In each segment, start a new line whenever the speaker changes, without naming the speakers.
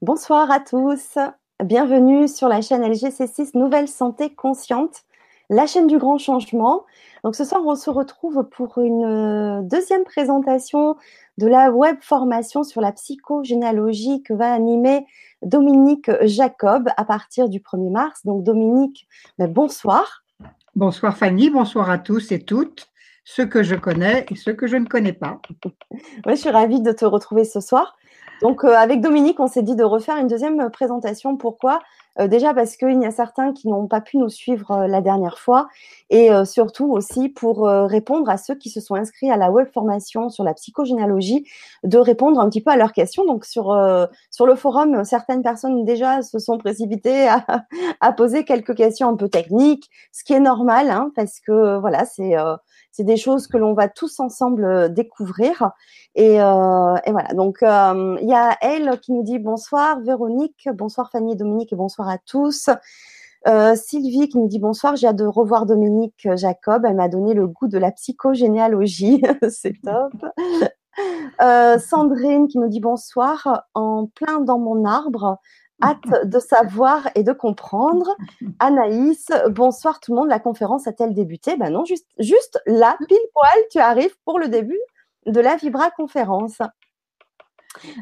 Bonsoir à tous. Bienvenue sur la chaîne LGC6 Nouvelle Santé Consciente, la chaîne du grand changement. Donc ce soir, on se retrouve pour une euh, deuxième présentation de la web formation sur la psychogénéalogie que va animer Dominique Jacob à partir du 1er mars. Donc Dominique, ben, bonsoir.
Bonsoir Fanny, bonsoir à tous et toutes, ceux que je connais et ceux que je ne connais pas.
je suis ravie de te retrouver ce soir. Donc, euh, avec Dominique, on s'est dit de refaire une deuxième présentation. Pourquoi? Euh, Déjà parce qu'il y a certains qui n'ont pas pu nous suivre euh, la dernière fois et surtout aussi pour répondre à ceux qui se sont inscrits à la web formation sur la psychogénéalogie, de répondre un petit peu à leurs questions. Donc, sur, sur le forum, certaines personnes déjà se sont précipitées à, à, poser quelques questions un peu techniques, ce qui est normal hein, parce que voilà, c'est c'est des choses que l'on va tous ensemble euh, découvrir. Et, euh, et voilà, donc euh, il y a elle qui nous dit bonsoir Véronique, bonsoir Fanny et Dominique et bonsoir à tous. Sylvie qui nous dit bonsoir, j'ai hâte de revoir Dominique Jacob, elle m'a donné le goût de la psychogénéalogie, c'est top. Sandrine qui nous dit bonsoir, en plein dans mon arbre, Hâte de savoir et de comprendre. Anaïs, bonsoir tout le monde. La conférence a-t-elle débuté? Ben non, juste, juste là, pile poil, tu arrives pour le début de la Vibra conférence.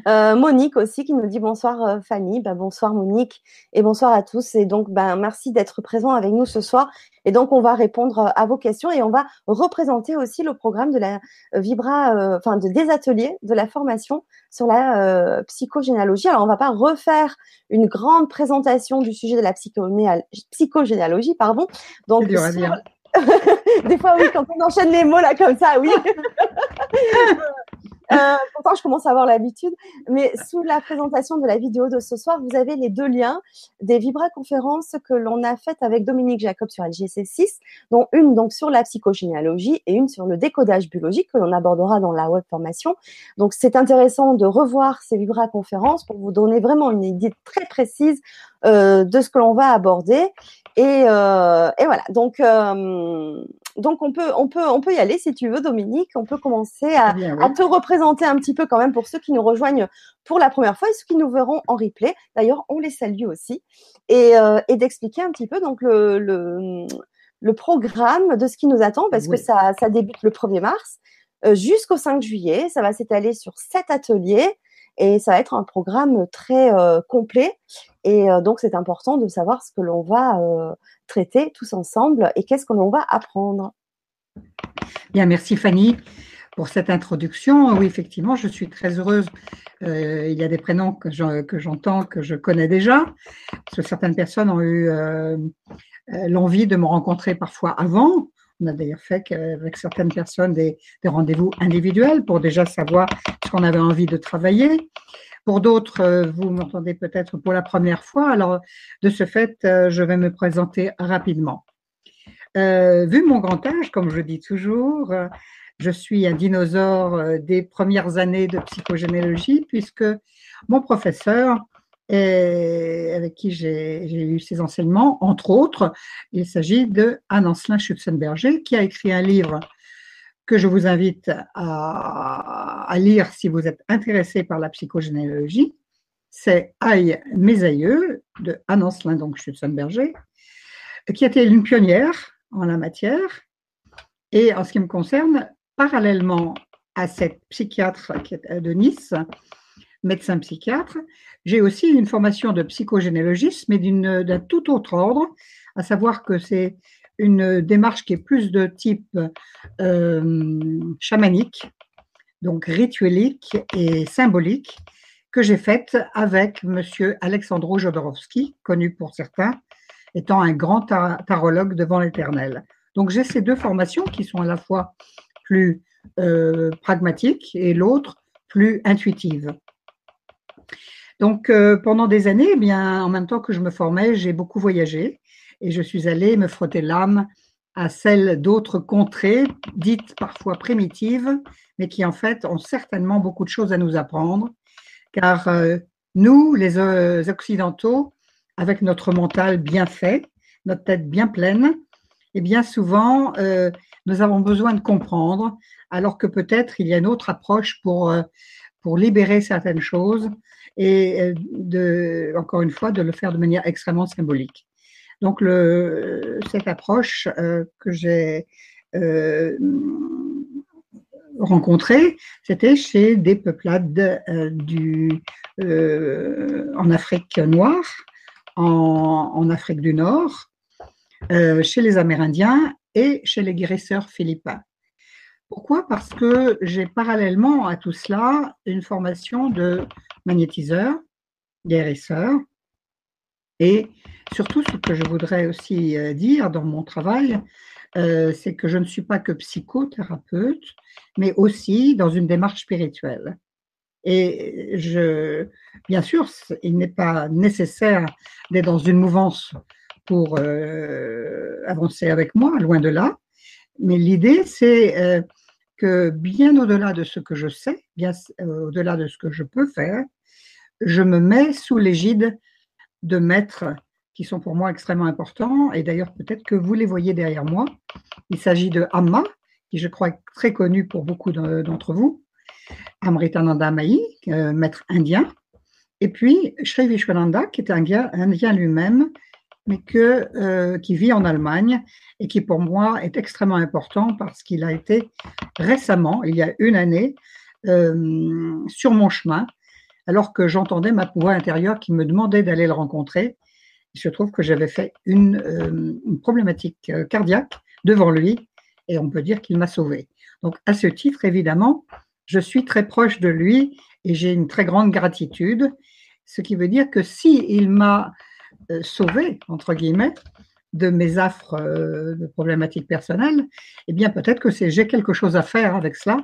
Euh, Monique aussi qui nous dit bonsoir euh, Fanny, ben, bonsoir Monique et bonsoir à tous. Et donc ben, merci d'être présent avec nous ce soir. Et donc on va répondre euh, à vos questions et on va représenter aussi le programme de la Vibra, enfin de, des ateliers de la formation sur la psychogénéalogie. Alors on va pas refaire une grande présentation du sujet de la psychogénéalogie, pardon. Donc des fois oui, quand on enchaîne les mots là comme ça, oui. Euh, pourtant, je commence à avoir l'habitude. Mais sous la présentation de la vidéo de ce soir, vous avez les deux liens des Vibra conférences que l'on a faites avec Dominique Jacob sur LGC6, dont une donc sur la psychogénéalogie et une sur le décodage biologique que l'on abordera dans la web formation. Donc, c'est intéressant de revoir ces Vibra conférences pour vous donner vraiment une idée très précise de ce que l'on va aborder. Et, euh, et voilà. Donc, euh, donc on peut, on peut, on peut y aller si tu veux, Dominique. On peut commencer à, à, te représenter un petit peu quand même pour ceux qui nous rejoignent pour la première fois et ceux qui nous verront en replay. D'ailleurs, on les salue aussi et, euh, et d'expliquer un petit peu donc le, le, le, programme de ce qui nous attend parce que ça, ça débute le 1er mars euh, jusqu'au 5 juillet. Ça va s'étaler sur sept ateliers et ça va être un programme très euh, complet. Et euh, donc, c'est important de savoir ce que l'on va euh, traiter tous ensemble et qu'est-ce que l'on va apprendre.
Bien, merci Fanny pour cette introduction. Oui, effectivement, je suis très heureuse. il y a des prénoms que j'entends, que je connais déjà, parce que certaines personnes ont eu l'envie de me rencontrer parfois avant, on a d'ailleurs fait avec certaines personnes des, rendez-vous individuels pour déjà savoir ce qu'on avait envie de travailler. Pour d'autres, euh, vous m'entendez peut-être pour la première fois. Alors, de ce fait, euh, je vais me présenter rapidement. Euh, vu mon grand âge, comme je dis toujours, je suis un dinosaure des premières années de psychogénéalogie puisque mon professeur et avec qui j'ai eu ces enseignements. Entre autres, il s'agit de Anne-Ancelin Schutzenberger, qui a écrit un livre que je vous invite à, lire si vous êtes intéressé par la psychogénéalogie. C'est Aïe, mes aïeux, de Anne-Ancelin donc Schutzenberger, qui été une pionnière en la matière. Et en ce qui me concerne, parallèlement à cette psychiatre de Nice, médecin psychiatre, j'ai aussi une formation de psychogénéalogiste, mais d'un tout autre ordre, à savoir que c'est une démarche qui est plus de type euh, chamanique, donc rituelique et symbolique, que j'ai faite avec monsieur Alexandro Jodorowsky, connu pour certains, étant un grand tarologue devant l'éternel. Donc j'ai ces deux formations qui sont à la fois plus euh, pragmatiques et l'autre plus intuitive. Donc, euh, pendant des années, eh bien, en même temps que je me formais, j'ai beaucoup voyagé et je suis allée me frotter l'âme à celles d'autres contrées, dites parfois primitives, mais qui en fait ont certainement beaucoup de choses à nous apprendre, car euh, nous, les euh, Occidentaux, avec notre mental bien fait, notre tête bien pleine, et eh bien souvent, nous avons besoin de comprendre, alors que peut-être il y a une autre approche pour, pour libérer certaines choses et de, encore une fois, de le faire de manière extrêmement symbolique. Donc, cette approche que j'ai rencontrée, c'était chez des peuplades du, en Afrique noire, en, en Afrique du Nord, chez les Amérindiens et chez les guérisseurs philippins. Pourquoi? Parce que j'ai parallèlement à tout cela une formation de magnétiseur, guérisseur, et surtout ce que je voudrais aussi euh, dire dans mon travail, euh, c'est que je ne suis pas que psychothérapeute, mais aussi dans une démarche spirituelle. Et je, bien sûr, il n'est pas nécessaire d'être dans une mouvance pour euh, avancer avec moi, loin de là. Mais l'idée, c'est que bien au-delà de ce que je sais, bien euh, au-delà de ce que je peux faire, je me mets sous l'égide de maîtres qui sont pour moi extrêmement importants. Et d'ailleurs, peut-être que vous les voyez derrière moi. Il s'agit de Amma, qui je crois est très connu pour beaucoup d'entre vous, Amritananda Mai, euh, maître indien, et puis Sri Vishwananda, qui est un indien lui-même, mais euh, qui vit en Allemagne et qui pour moi est extrêmement important parce qu'il a été récemment, il y a une année, euh, sur mon chemin, alors que j'entendais ma voix intérieure qui me demandait d'aller le rencontrer. Il se trouve que j'avais fait une, euh, problématique cardiaque devant lui et on peut dire qu'il m'a sauvé. Donc à ce titre, évidemment, je suis très proche de lui et j'ai une très grande gratitude, ce qui veut dire que si il m'a euh, sauvé, entre guillemets, de mes affres euh, de problématiques personnelles, eh bien peut-être que c'est j'ai quelque chose à faire avec cela.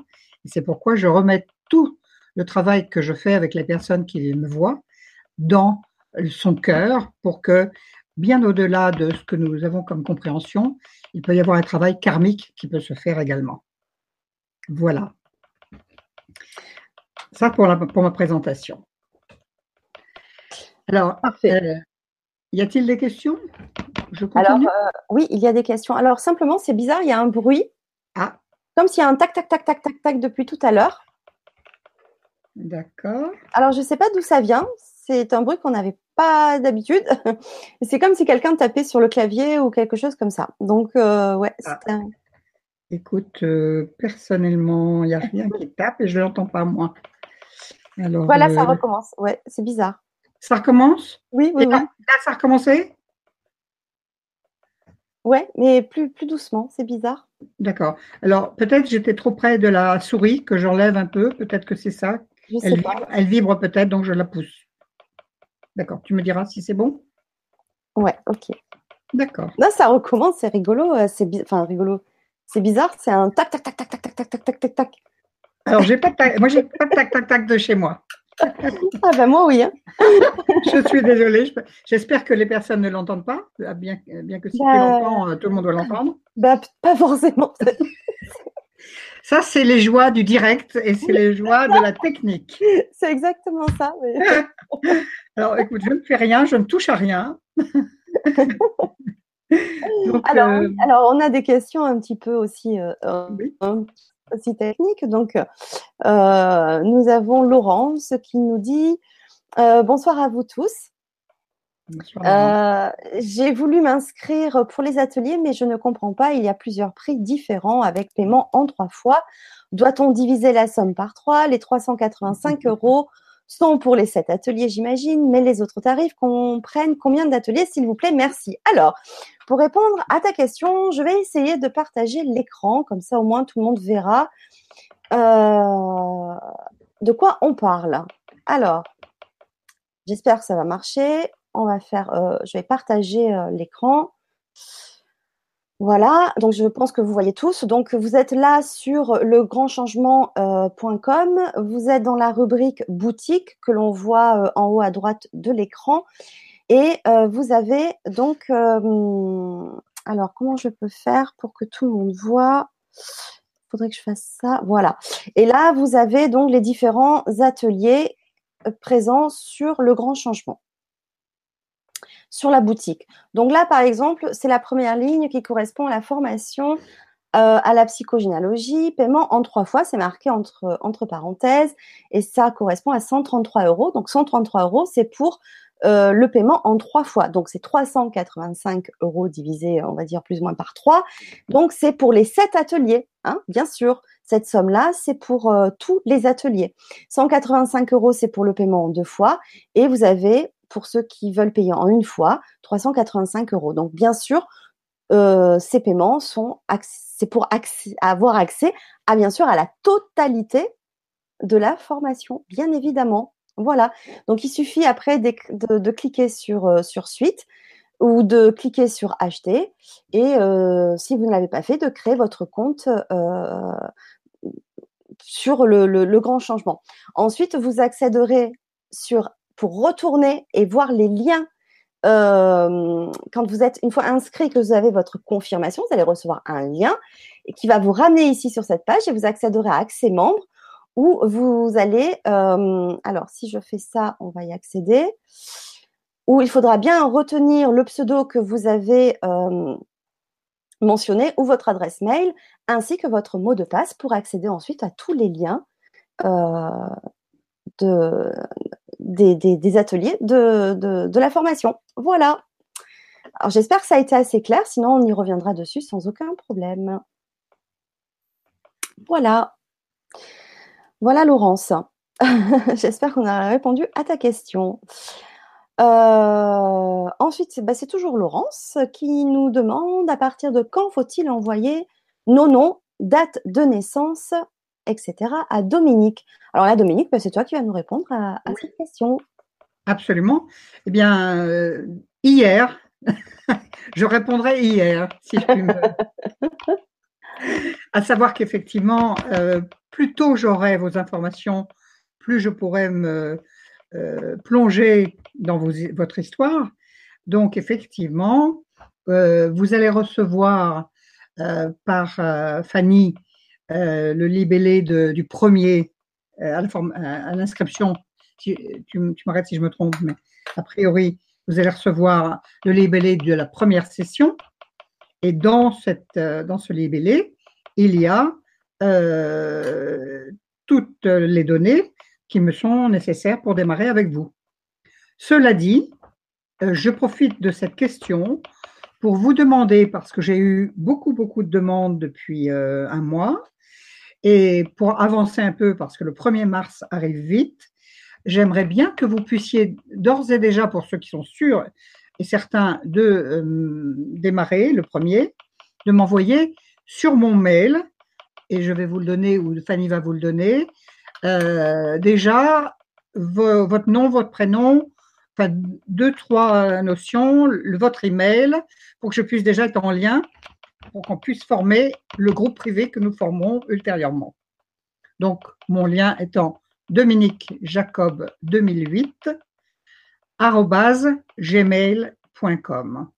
Et c'est pourquoi je remets tout le travail que je fais avec les personnes qui me voient dans son cœur pour que, bien au-delà de ce que nous avons comme compréhension, il peut y avoir un travail karmique qui peut se faire également. Voilà. Ça pour, la, pour ma présentation. Alors, Parfait. Euh, y a-t-il des questions?
Je Alors, euh, oui, il y a des questions. Alors, simplement, c'est bizarre, il y a un bruit. Ah. Comme s'il y a un tac, tac, tac, tac, tac, tac depuis tout à l'heure.
D'accord.
Alors, je ne sais pas d'où ça vient. C'est un bruit qu'on n'avait pas d'habitude. c'est comme si quelqu'un tapait sur le clavier ou quelque chose comme ça. Donc, euh, ouais. Ah.
Écoute, euh, personnellement, il n'y a rien qui tape et je ne l'entends pas moi.
Alors, voilà, ça recommence. Ouais, c'est bizarre.
Ça recommence?
Oui, oui, oui. Là,
ça a recommencé?
Ouais, mais plus, plus doucement, c'est bizarre.
D'accord. Alors, peut-être j'étais trop près de la souris, que j'enlève un peu, peut-être que c'est ça. elle, vibre, elle vibre peut-être, donc je la pousse. D'accord, tu me diras si c'est bon?
Ouais, ok.
D'accord.
Là, ça recommence, c'est rigolo. Euh, c'est enfin, rigolo. C'est bizarre, c'est un tac, tac, tac, tac, tac, tac, tac, tac, tac, tac, tac.
Alors, j'ai pas de tac, moi, j'ai pas de tac, tac, tac de chez moi
ah ben moi oui. Hein.
je suis désolée. J'espère que les personnes ne l'entendent pas, euh, bien, bien que si tu bah, l'entends, euh, tout le monde doit l'entendre.
Bah, pas forcément.
Ça, c'est les joies du direct et c'est les joies de la technique.
C'est exactement ça.
alors, écoute, je ne fais rien, je ne touche à rien.
alors, euh, alors, on a des questions un petit peu aussi aussi technique. Donc, euh, nous avons Laurence qui nous dit euh, bonsoir à vous tous. Euh, j'ai voulu m'inscrire pour les ateliers, mais je ne comprends pas. Il y a plusieurs prix différents avec paiement en trois fois. Doit-on diviser la somme par trois? Les 385 euros sont pour les sept ateliers, j'imagine, mais les autres tarifs comprennent combien d'ateliers, s'il vous plaît? Merci. Alors, pour répondre à ta question, je vais essayer de partager l'écran, comme ça au moins tout le monde verra euh, de quoi on parle. Alors, j'espère que ça va marcher. On va faire, euh, je vais partager euh, l'écran. Voilà, donc je pense que vous voyez tous. Donc vous êtes là sur legrandchangement.com. Vous êtes dans la rubrique boutique que l'on voit en haut à droite de l'écran. Et euh, vous avez donc, euh, alors comment je peux faire pour que tout le monde voit? Il faudrait que je fasse ça. Voilà. Et là, vous avez donc les différents ateliers euh, présents sur le grand changement sur la boutique. Donc là, par exemple, c'est la première ligne qui correspond à la formation à la psychogénéalogie, paiement en trois fois, c'est marqué entre, parenthèses, et ça correspond à 133 euros. Donc 133 euros, c'est pour le paiement en trois fois. Donc c'est 385 euros divisé, on va dire plus ou moins par trois. Donc c'est pour les sept ateliers, hein, bien sûr. Cette somme-là, c'est pour tous les ateliers. 185 euros, c'est pour le paiement en deux fois. Et vous avez, pour ceux qui veulent payer en une fois, 385 euros. Donc bien sûr, ces paiements sont c'est pour avoir accès à bien sûr à la totalité de la formation, bien évidemment. Voilà. Donc il suffit après de, cliquer sur, sur suite ou de cliquer sur acheter et si vous ne l'avez pas fait, de créer votre compte sur le, grand changement. Ensuite, vous accéderez sur pour retourner et voir les liens quand vous êtes une fois inscrit que vous avez votre confirmation, vous allez recevoir un lien qui va vous ramener ici sur cette page et vous accéderez à accès membre où vous allez, alors si je fais ça, on va y accéder, où il faudra bien retenir le pseudo que vous avez mentionné ou votre adresse mail ainsi que votre mot de passe pour accéder ensuite à tous les liens de, des, ateliers de, de, la formation. Voilà. Alors j'espère que ça a été assez clair, sinon on y reviendra dessus sans aucun problème. Voilà. Voilà Laurence. j'espère qu'on a répondu à ta question. Euh, ensuite, bah, c'est toujours Laurence qui nous demande à partir de quand faut-il envoyer nos noms, date de naissance etc., à Dominique. Alors là, Dominique, bah, c'est toi qui vas nous répondre à, cette question.
Absolument. Eh bien, euh, hier, je répondrai hier, si je puis me... à savoir qu'effectivement, euh, plus tôt j'aurai vos informations, plus je pourrai me euh, plonger dans votre histoire. Donc, effectivement, vous allez recevoir par Fanny euh, le libellé du premier euh, à l'inscription. Tu, tu, m'arrêtes si je me trompe, mais a priori, vous allez recevoir le libellé de la première session. Et dans, cette, euh, dans ce libellé, il y a toutes les données qui me sont nécessaires pour démarrer avec vous. Cela dit, je profite de cette question pour vous demander, parce que j'ai eu beaucoup, beaucoup de demandes depuis un mois, et pour avancer un peu, parce que le 1er mars arrive vite, j'aimerais bien que vous puissiez d'ores et déjà, pour ceux qui sont sûrs et certains de euh, démarrer le premier, de m'envoyer sur mon mail, et je vais vous le donner, ou Fanny va vous le donner, euh, déjà votre nom, votre prénom, enfin deux, trois notions, votre email, pour que je puisse déjà être en lien pour qu'on puisse former le groupe privé que nous formons ultérieurement. Donc, mon lien étant Dominique Jacob 2008 gmail.com.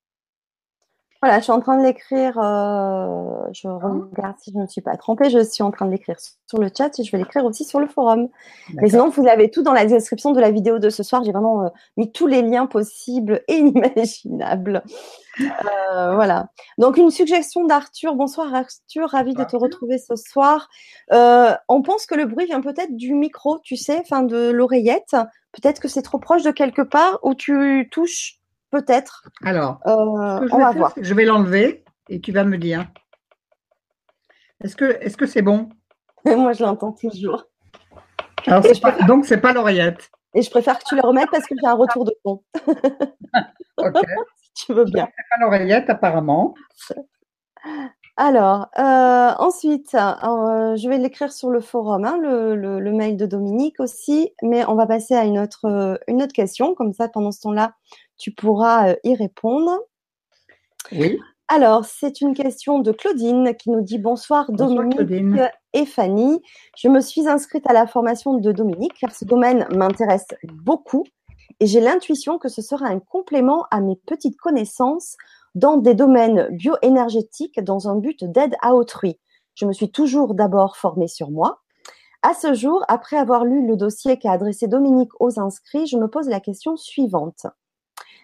Voilà, je suis en train de l'écrire. Euh, je regarde si je ne me suis pas trompée. Je suis en train de l'écrire sur le chat et je vais l'écrire aussi sur le forum. Mais sinon, vous avez tout dans la description de la vidéo de ce soir. J'ai vraiment euh, mis tous les liens possibles et inimaginables. Euh, voilà. Donc, une suggestion d'Arthur. Bonsoir Arthur, ravi de te retrouver ce soir. on pense que le bruit vient peut-être du micro, tu sais, enfin de l'oreillette. Peut-être que c'est trop proche de quelque part où tu touches Peut-être.
Alors, euh, on va voir. Je vais l'enlever et tu vas me dire. Est-ce que c'est -ce c'est bon?
Moi, je l'entends toujours.
Alors, donc, c'est pas l'oreillette.
Et je préfère que tu le remettes parce que j'ai un retour de fond.
ok.
si tu veux bien.
C'est pas l'oreillette, apparemment.
Alors, euh, ensuite, euh, je vais l'écrire sur le forum, hein, le, mail de Dominique aussi, mais on va passer à une autre, une autre question. Comme ça, pendant ce temps-là, tu pourras euh, y répondre.
Oui.
Alors, c'est une question de Claudine qui nous dit bonsoir, Dominique et Fanny. Je me suis inscrite à la formation de Dominique car ce domaine m'intéresse beaucoup et j'ai l'intuition que ce sera un complément à mes petites connaissances dans des domaines bioénergétiques dans un but d'aide à autrui. Je me suis toujours d'abord formée sur moi. À ce jour, après avoir lu le dossier qu'a adressé Dominique aux inscrits, je me pose la question suivante.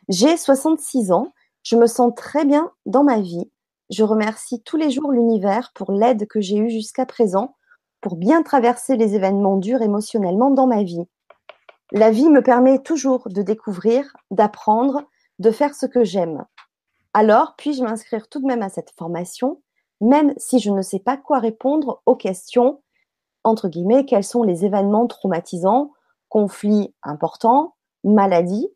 J'ai 66 ans, je me sens très bien dans ma vie. Je remercie tous les jours l'univers pour l'aide que j'ai eue jusqu'à présent pour bien traverser les événements durs émotionnellement dans ma vie. La vie me permet toujours de découvrir, d'apprendre, de faire ce que j'aime. Alors, puis-je m'inscrire tout de même à cette formation, même si je ne sais pas quoi répondre aux questions, entre guillemets, quels sont les événements traumatisants, conflits importants, maladies,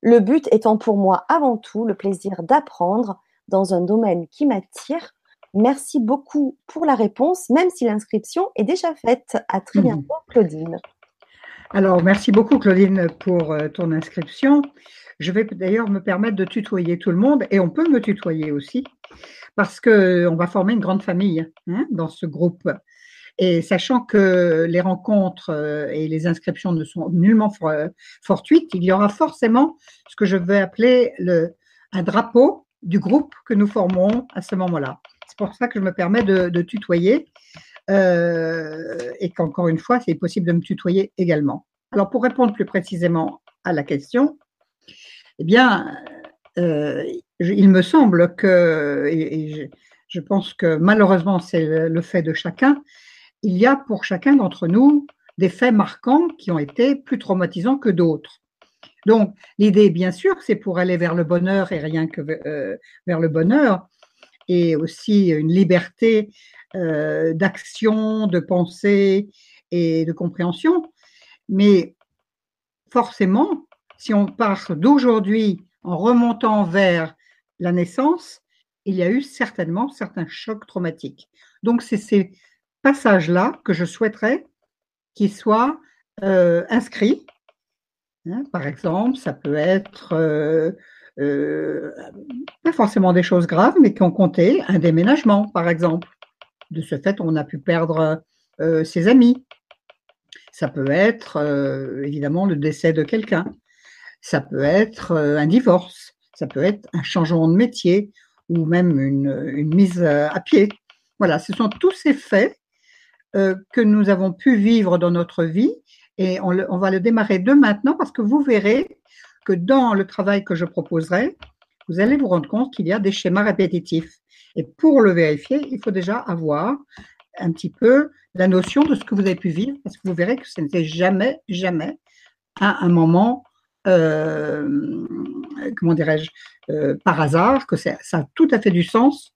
le but étant pour moi avant tout le plaisir d'apprendre dans un domaine qui m'attire. Merci beaucoup pour la réponse, même si l'inscription est déjà faite. À très mhm. bientôt, Claudine.
Alors, merci beaucoup, Claudine, pour euh, ton inscription. Je vais d'ailleurs me permettre de tutoyer tout le monde et on peut me tutoyer aussi parce qu'on va former une grande famille hein, dans ce groupe. Et sachant que les rencontres euh, et les inscriptions ne sont nullement fortuites, il y aura forcément ce que je vais appeler le, un drapeau du groupe que nous formons à ce moment-là. C'est pour ça que je me permets de tutoyer. Euh, et qu'encore une fois, c'est possible de me tutoyer également. Alors, pour répondre plus précisément à la question, eh bien, euh, il me semble que, et, je, pense que malheureusement c'est le, fait de chacun, il y a pour chacun d'entre nous des faits marquants qui ont été plus traumatisants que d'autres. Donc, l'idée, bien sûr, c'est pour aller vers le bonheur et rien que euh, vers le bonheur, et aussi une liberté euh, d'action, de pensée et de compréhension. Mais forcément, si on part d'aujourd'hui en remontant vers la naissance, il y a eu certainement certains chocs traumatiques. Donc, c'est ces passages-là que je souhaiterais qu'ils soient euh, inscrits. Hein, par exemple, ça peut être euh, pas forcément des choses graves, mais qui ont compté un déménagement, par exemple. De ce fait, on a pu perdre euh, ses amis. Ça peut être euh, évidemment le décès de quelqu'un. Ça peut être euh, un divorce. Ça peut être un changement de métier ou même une, mise à pied. Voilà, ce sont tous ces faits que nous avons pu vivre dans notre vie et on, on, va le démarrer de maintenant parce que vous verrez que dans le travail que je proposerai, vous allez vous rendre compte qu'il y a des schémas répétitifs. Et pour le vérifier, il faut déjà avoir un petit peu la notion de ce que vous avez pu vivre, parce que vous verrez que ce n'était jamais, jamais à un moment, euh, comment dirais-je, euh, par hasard, que ça a tout à fait du sens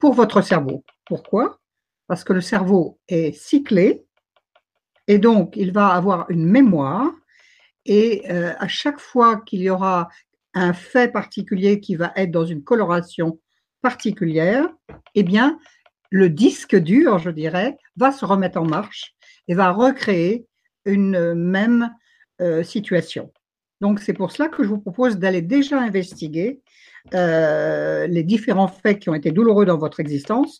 pour votre cerveau. Pourquoi? Parce que le cerveau est cyclé et donc il va avoir une mémoire et euh, à chaque fois qu'il y aura un fait particulier qui va être dans une coloration particulière, eh bien, le disque dur, je dirais, va se remettre en marche et va recréer une même euh, situation. Donc, c'est pour cela que je vous propose d'aller déjà investiguer euh, les différents faits qui ont été douloureux dans votre existence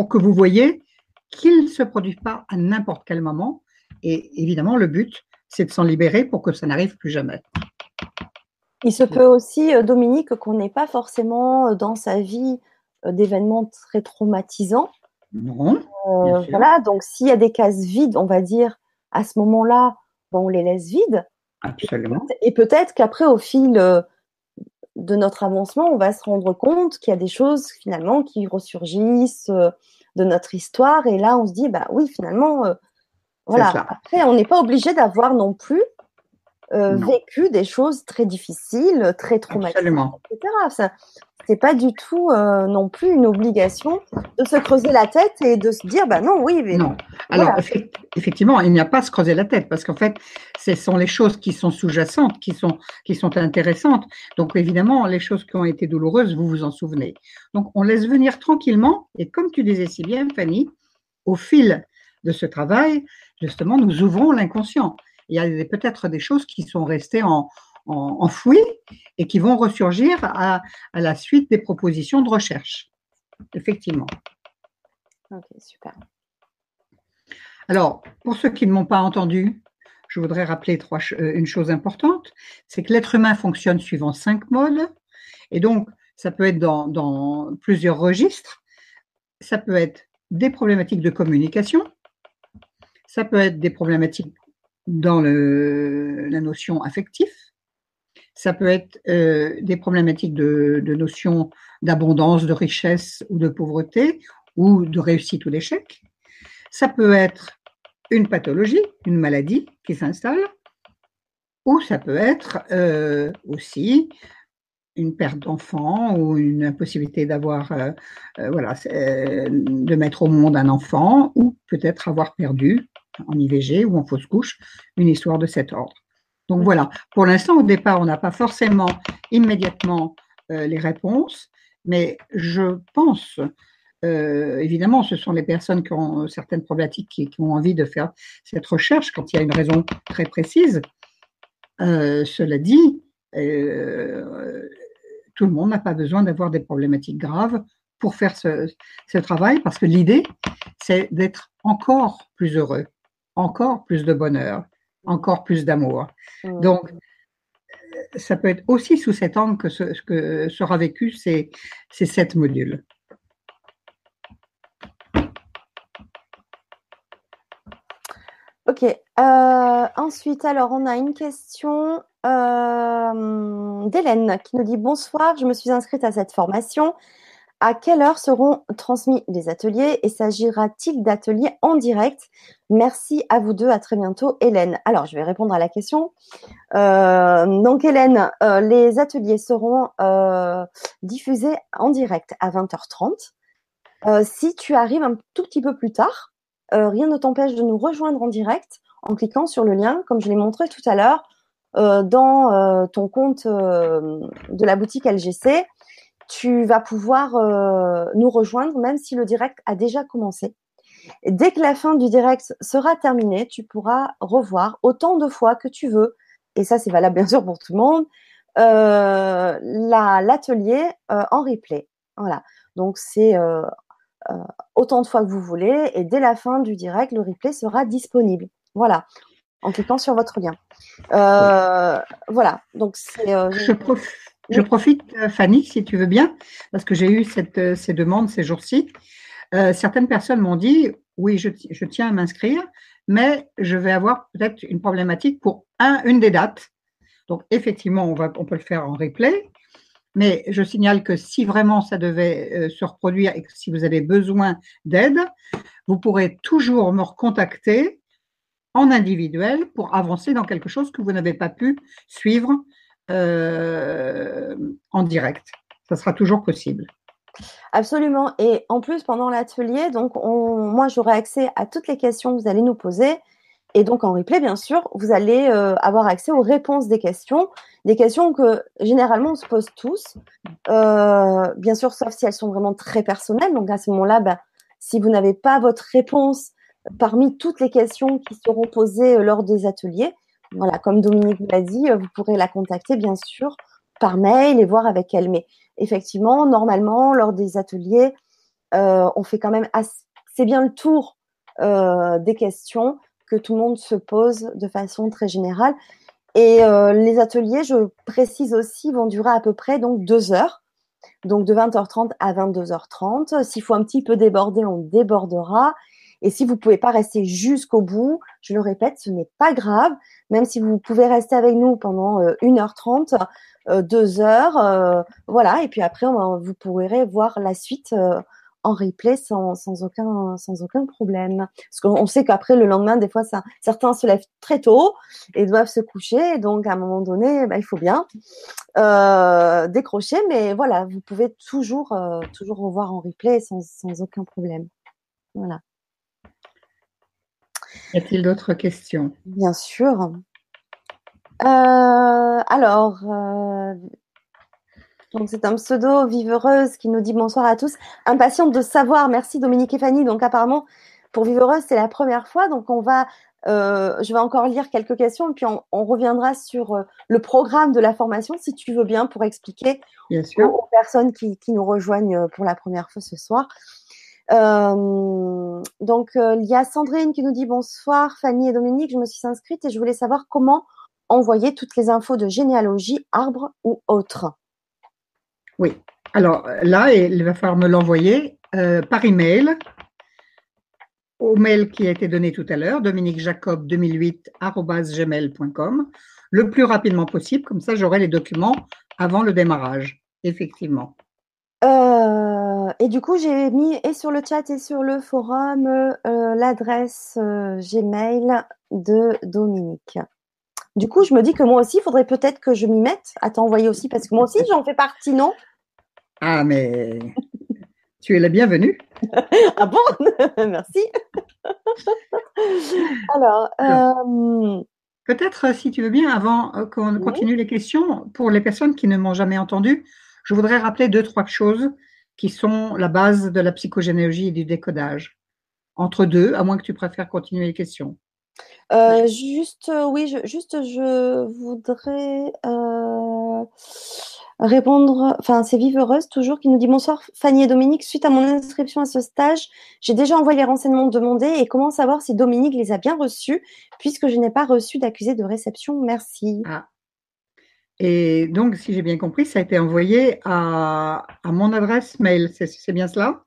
pour que vous voyez qu'ils ne se produisent pas à n'importe quel moment. Et évidemment, le but, c'est de s'en libérer pour que ça n'arrive plus jamais.
Il se peut aussi, euh, Dominique, qu'on n'ait pas forcément euh, dans sa vie euh, d'événements très traumatisants.
Non.
voilà, donc s'il y a des cases vides, on va dire, à ce moment-là, on les laisse vides.
Absolument.
Et peut-être qu'après, au fil de notre avancement, on va se rendre compte qu'il y a des choses finalement qui ressurgissent de notre histoire. Et là, on se dit, bah oui, finalement, voilà. Après, on n'est pas obligé d'avoir non plus euh, vécu des choses très difficiles, très traumatisantes, etc. c'est pas du tout euh, non plus une obligation de se creuser la tête et de se dire, bah non, oui,
mais non. Alors effectivement, il n'y a pas à se creuser la tête parce qu'en fait, ce sont les choses qui sont sous-jacentes, qui sont qui sont intéressantes. Donc évidemment, les choses qui ont été douloureuses, vous vous en souvenez. Donc on laisse venir tranquillement et comme tu disais si bien, Fanny, au fil de ce travail, justement, nous ouvrons l'inconscient il y a peut-être des choses qui sont restées en, enfouies et qui vont ressurgir à, la suite des propositions de recherche. Effectivement.
Ok, super.
Alors, pour ceux qui ne m'ont pas entendu, je voudrais rappeler trois, euh, une chose importante, c'est que l'être humain fonctionne suivant cinq modes, et donc ça peut être dans, dans plusieurs registres. Ça peut être des problématiques de communication, ça peut être des problématiques dans la notion affective. ça peut être des problématiques de, de notions d'abondance, de richesse ou de pauvreté, ou de réussite ou d'échec. Ça peut être une pathologie, une maladie qui s'installe, ou ça peut être euh, aussi une perte d'enfant ou une impossibilité d'avoir, euh, euh, voilà, de mettre au monde un enfant, ou peut-être avoir perdu en IVG ou en fausse couche une histoire de cet ordre. Donc voilà, pour l'instant, au départ, on n'a pas forcément immédiatement les réponses, mais je pense euh, évidemment, ce sont les personnes qui ont certaines problématiques qui, ont envie de faire cette recherche quand il y a une raison très précise. Euh, cela dit, euh, tout le monde n'a pas besoin d'avoir des problématiques graves pour faire ce, ce travail, parce que l'idée, c'est d'être encore plus heureux, encore plus de bonheur, encore plus d'amour. Mmh. Donc, ça peut être aussi sous cet angle que, ce, que sera vécu ces, ces sept modules.
Ok. Euh, ensuite, alors, on a une question euh, d'Hélène qui nous dit Bonsoir, je me suis inscrite à cette formation. À quelle heure seront transmis les ateliers et s'agira-t-il d'ateliers en direct? Merci à vous deux, à très bientôt. Hélène, alors je vais répondre à la question. Euh, donc Hélène, les ateliers seront diffusés en direct à 20h30. si tu arrives un tout petit peu plus tard, euh, rien ne t'empêche de nous rejoindre en direct en cliquant sur le lien, comme je l'ai montré tout à l'heure, euh, dans euh, ton compte de la boutique LGC. Tu vas pouvoir nous rejoindre même si le direct a déjà commencé. dès que la fin du direct sera terminée, tu pourras revoir autant de fois que tu veux, et ça c'est valable bien sûr pour tout le monde, l'atelier en replay. Voilà. Donc c'est euh, autant de fois que vous voulez et dès la fin du direct, le replay sera disponible. Voilà, en cliquant sur votre lien. Euh, voilà, donc c'est.
Euh, je, profite, Fanny, si tu veux bien, parce que j'ai eu cette, ces demandes ces jours-ci. certaines personnes m'ont dit oui, je, je tiens à m'inscrire, mais je vais avoir peut-être une problématique pour un, une des dates. Donc, effectivement, on, va, on peut le faire en replay. Mais je signale que si vraiment ça devait euh, se reproduire et que si vous avez besoin d'aide, vous pourrez toujours me recontacter en individuel pour avancer dans quelque chose que vous n'avez pas pu suivre euh, en direct. Ça sera toujours possible.
Absolument. Et en plus, pendant l'atelier, donc moi, j'aurai accès à toutes les questions que vous allez nous poser. Et donc en replay, bien sûr, vous allez euh, avoir accès aux réponses des questions, des questions que généralement on se pose tous, euh, bien sûr, sauf si elles sont vraiment très personnelles. Donc à ce moment-là, ben, si vous n'avez pas votre réponse parmi toutes les questions qui seront posées lors des ateliers, voilà, comme Dominique l'a dit, vous pourrez la contacter bien sûr par mail et voir avec elle. Mais effectivement, normalement, lors des ateliers, on fait quand même assez bien le tour des questions que tout le monde se pose de façon très générale. Et euh, les ateliers, je précise aussi, vont durer à peu près donc deux heures. Donc de 20h30 à 22h30. S'il faut un petit peu déborder, on débordera. Et si vous pouvez pas rester jusqu'au bout, je le répète, ce n'est pas grave. Même si vous pouvez rester avec nous pendant 1h30, euh, 2 euh, heures, voilà. Et puis après, vous pourrez voir la suite en replay sans, sans, aucun, sans aucun problème. Parce qu'on sait qu'après, le lendemain, des fois, ça, certains se lèvent très tôt et doivent se coucher. Donc, à un moment donné, bah, il faut bien euh, décrocher. Mais voilà, vous pouvez toujours, euh, toujours revoir en replay sans, sans aucun problème. Voilà.
Y a-t-il d'autres questions?
Bien sûr. Euh, alors, donc c'est un pseudo Viveureuse qui nous dit bonsoir à tous. Impatiente de savoir. Merci Dominique et Fanny. Donc apparemment pour Viveureuse c'est la première fois. Donc on va, euh, je vais encore lire quelques questions et puis on, reviendra sur euh, le programme de la formation si tu veux bien pour expliquer Aux, personnes qui, nous rejoignent euh, pour la première fois ce soir. Donc il y a Sandrine qui nous dit bonsoir Fanny et Dominique. Je me suis inscrite et je voulais savoir comment envoyer toutes les infos de généalogie, arbre ou autre.
Oui. Alors là, il va falloir me l'envoyer euh, par email au mail qui a été donné tout à l'heure, dominiquejacob2008.gmail.com, le plus rapidement possible, comme ça j'aurai les documents avant le démarrage, effectivement.
Euh, et du coup, j'ai mis et sur le chat et sur le forum euh, l'adresse euh, Gmail de Dominique. Du coup, je me dis que moi aussi, il faudrait peut-être que je m'y mette à t'envoyer aussi, parce que moi aussi, j'en fais partie, non?
Ah, mais tu es la bienvenue.
ah bon? Merci. Alors,
peut-être si tu veux bien, avant qu'on continue les questions, pour les personnes qui ne m'ont jamais entendu, je voudrais rappeler deux, trois choses qui sont la base de la psychogénéalogie et du décodage. Entre deux, à moins que tu préfères continuer les questions.
Euh, juste, euh, oui, je, juste, je voudrais euh, répondre. Enfin, c'est Vive Heureuse toujours qui nous dit bonsoir Fanny et Dominique. Suite à mon inscription à ce stage, j'ai déjà envoyé les renseignements demandés et comment savoir si Dominique les a bien reçus puisque je n'ai pas reçu d'accusé de réception. Merci.
Ah, et donc, si j'ai bien compris, ça a été envoyé à, mon adresse mail. C'est bien cela?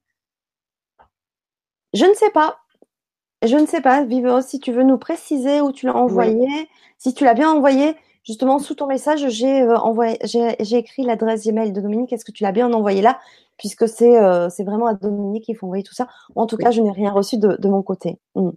Je ne sais pas. Je ne sais pas. Vivo, si tu veux nous préciser où tu l'as envoyé. Si tu l'as bien envoyé, justement, sous ton message, j'ai euh, envoyé, j'ai écrit l'adresse Gmail de Dominique. Est-ce que tu l'as bien envoyé là? Puisque c'est euh, vraiment à Dominique qu'il faut envoyer tout ça. En tout cas, je n'ai rien reçu de, mon côté. Hmm.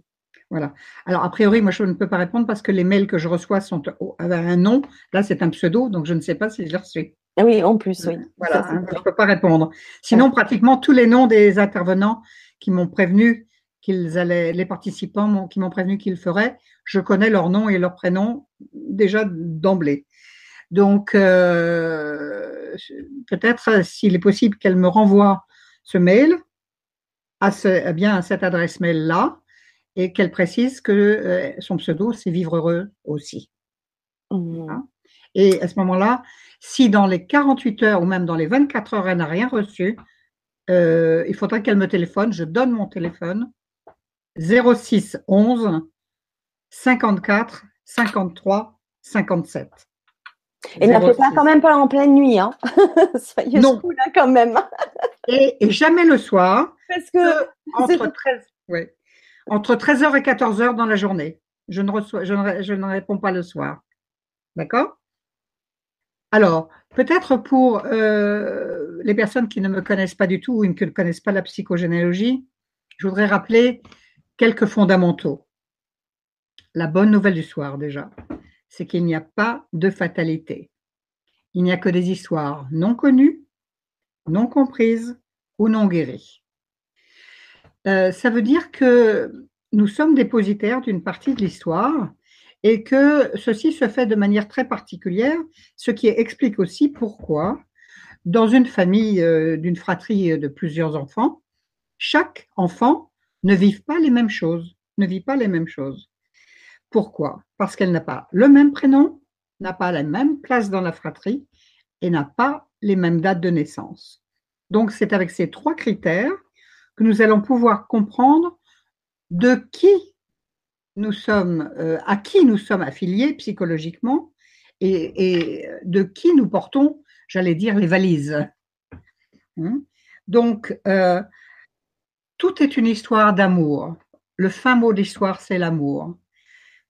Voilà. Alors, a priori, moi, je ne peux pas répondre parce que les mails que je reçois sont avec un nom. Là, c'est un pseudo, donc je ne sais pas si je l'ai reçu.
Oui, en plus, oui.
Voilà, hein, je ne peux pas répondre. Sinon, pratiquement tous les noms des intervenants qui m'ont prévenu qu'ils allaient, les participants qui m'ont prévenu qu'ils le feraient, je connais leur nom et leur prénom déjà d'emblée. Donc, euh, peut-être s'il est possible qu'elle me renvoie ce mail à, ce, eh bien, à cette adresse mail-là, et qu'elle précise que euh, son pseudo, c'est Vivre heureux aussi. Mmh. Hein? Et à ce moment-là, si dans les 48 heures ou même dans les 24 heures, elle n'a rien reçu, euh, il faudra qu'elle me téléphone. Je donne mon téléphone 06 11 54 53 57.
Et n'appelez pas quand même pas en pleine nuit, hein? Soyez non. là quand même.
et, jamais le soir. Parce que entre 13, ouais, entre 13h et 14h dans la journée. Je ne, réponds pas le soir. D'accord? Alors, peut-être pour euh, les personnes qui ne me connaissent pas du tout ou qui ne connaissent pas la psychogénéalogie, je voudrais rappeler quelques fondamentaux. La bonne nouvelle du soir déjà, c'est qu'il n'y a pas de fatalité. Il n'y a que des histoires non connues, non comprises ou non guéries. Euh, ça veut dire que nous sommes dépositaires d'une partie de l'histoire et que ceci se fait de manière très particulière, ce qui explique aussi pourquoi, dans une famille euh, d'une fratrie de plusieurs enfants, chaque enfant ne vit pas les mêmes choses, ne vit pas les mêmes choses. Pourquoi? Parce qu'elle n'a pas le même prénom, n'a pas la même place dans la fratrie et n'a pas les mêmes dates de naissance. Donc c'est avec ces trois critères que nous allons pouvoir comprendre de qui nous sommes, euh, à qui nous sommes affiliés psychologiquement et, de qui nous portons, j'allais dire, les valises. Hein? Donc, euh, tout est une histoire d'amour. Le fin mot de l'histoire, c'est l'amour.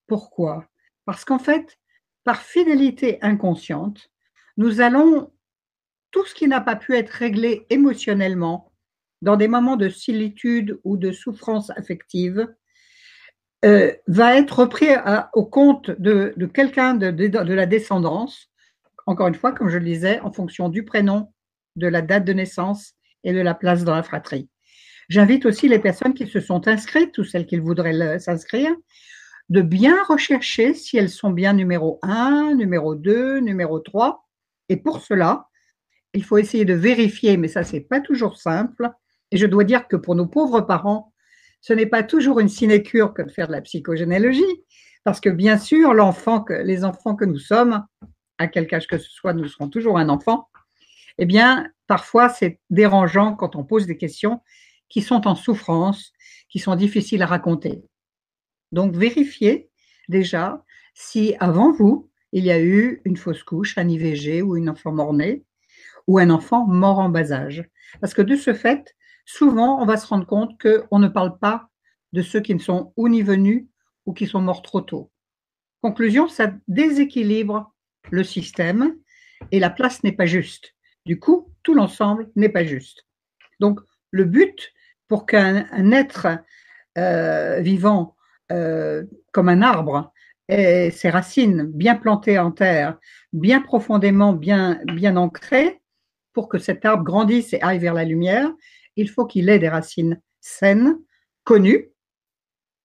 Pourquoi? Parce qu'en fait, par fidélité inconsciente, nous allons, tout ce qui n'a pas pu être réglé émotionnellement, dans des moments de solitude ou de souffrance affective, euh, va être repris au compte de, quelqu'un de, de, la descendance, encore une fois, comme je le disais, en fonction du prénom, de la date de naissance et de la place dans la fratrie. J'invite aussi les personnes qui se sont inscrites ou celles qui voudraient s'inscrire de bien rechercher si elles sont bien numéro 1, numéro 2, numéro 3. Et pour cela, il faut essayer de vérifier, mais ça, c'est pas toujours simple, et je dois dire que pour nos pauvres parents, ce n'est pas toujours une sinécure que de faire de la psychogénéalogie, parce que bien sûr, l'enfant que, les enfants que nous sommes, à quel âge que ce soit, nous serons toujours un enfant. Eh bien, parfois, c'est dérangeant quand on pose des questions qui sont en souffrance, qui sont difficiles à raconter. Donc, vérifiez déjà si avant vous, il y a eu une fausse couche, un IVG ou une enfant mort-née, ou un enfant mort en bas âge. Parce que de ce fait, souvent, on va se rendre compte qu'on ne parle pas de ceux qui ne sont ou ni venus ou qui sont morts trop tôt. Conclusion, ça déséquilibre le système et la place n'est pas juste. Du coup, tout l'ensemble n'est pas juste. Donc, le but pour qu'un être euh, vivant euh, comme un arbre ait ses racines bien plantées en terre, bien profondément, bien, bien ancrées, pour que cet arbre grandisse et aille vers la lumière, il faut qu'il ait des racines saines, connues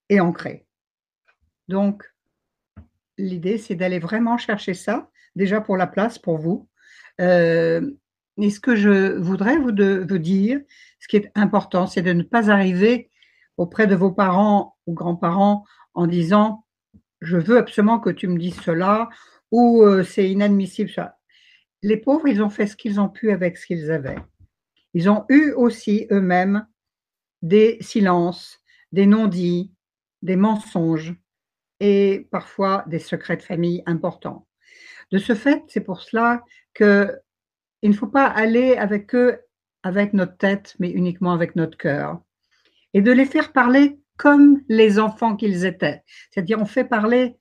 et ancrées. Donc, l'idée, c'est d'aller vraiment chercher ça, déjà pour la place, pour vous. Euh, et ce que je voudrais vous, dire, ce qui est important, c'est de ne pas arriver auprès de vos parents ou grands-parents en disant je veux absolument que tu me dises cela ou euh, c'est inadmissible ça. Les pauvres, ils ont fait ce qu'ils ont pu avec ce qu'ils avaient. Ils ont eu aussi eux-mêmes des silences, des non-dits, des mensonges et parfois des secrets de famille importants. De ce fait, c'est pour cela que il ne faut pas aller avec eux avec notre tête, mais uniquement avec notre cœur. Et de les faire parler comme les enfants qu'ils étaient. C'est-à-dire, on fait parler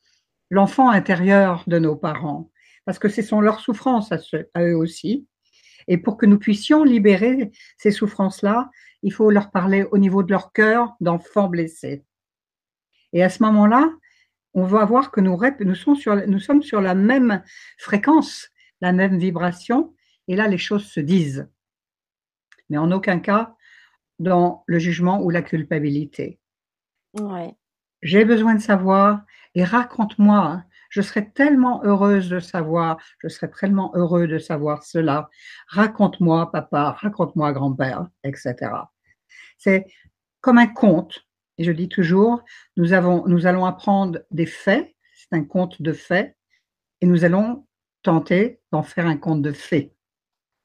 l'enfant intérieur de nos parents, parce que ce sont leurs souffrances à, à eux aussi. Et pour que nous puissions libérer ces souffrances-là, il faut leur parler au niveau de leur cœur d'enfants blessés. Et à ce moment-là, on va voir que nous, nous, sommes sur, nous sommes sur la même fréquence, la même vibration, et là, les choses se disent. Mais en aucun cas dans le jugement ou la culpabilité. J'ai besoin de savoir et raconte-moi. Je serais tellement heureuse de savoir, je serais tellement heureux de savoir cela. Raconte-moi, papa, raconte-moi, grand-père, etc. C'est comme un conte. Et je dis toujours, nous, avons, nous allons apprendre des faits, c'est un conte de faits, et nous allons tenter d'en faire un conte de faits.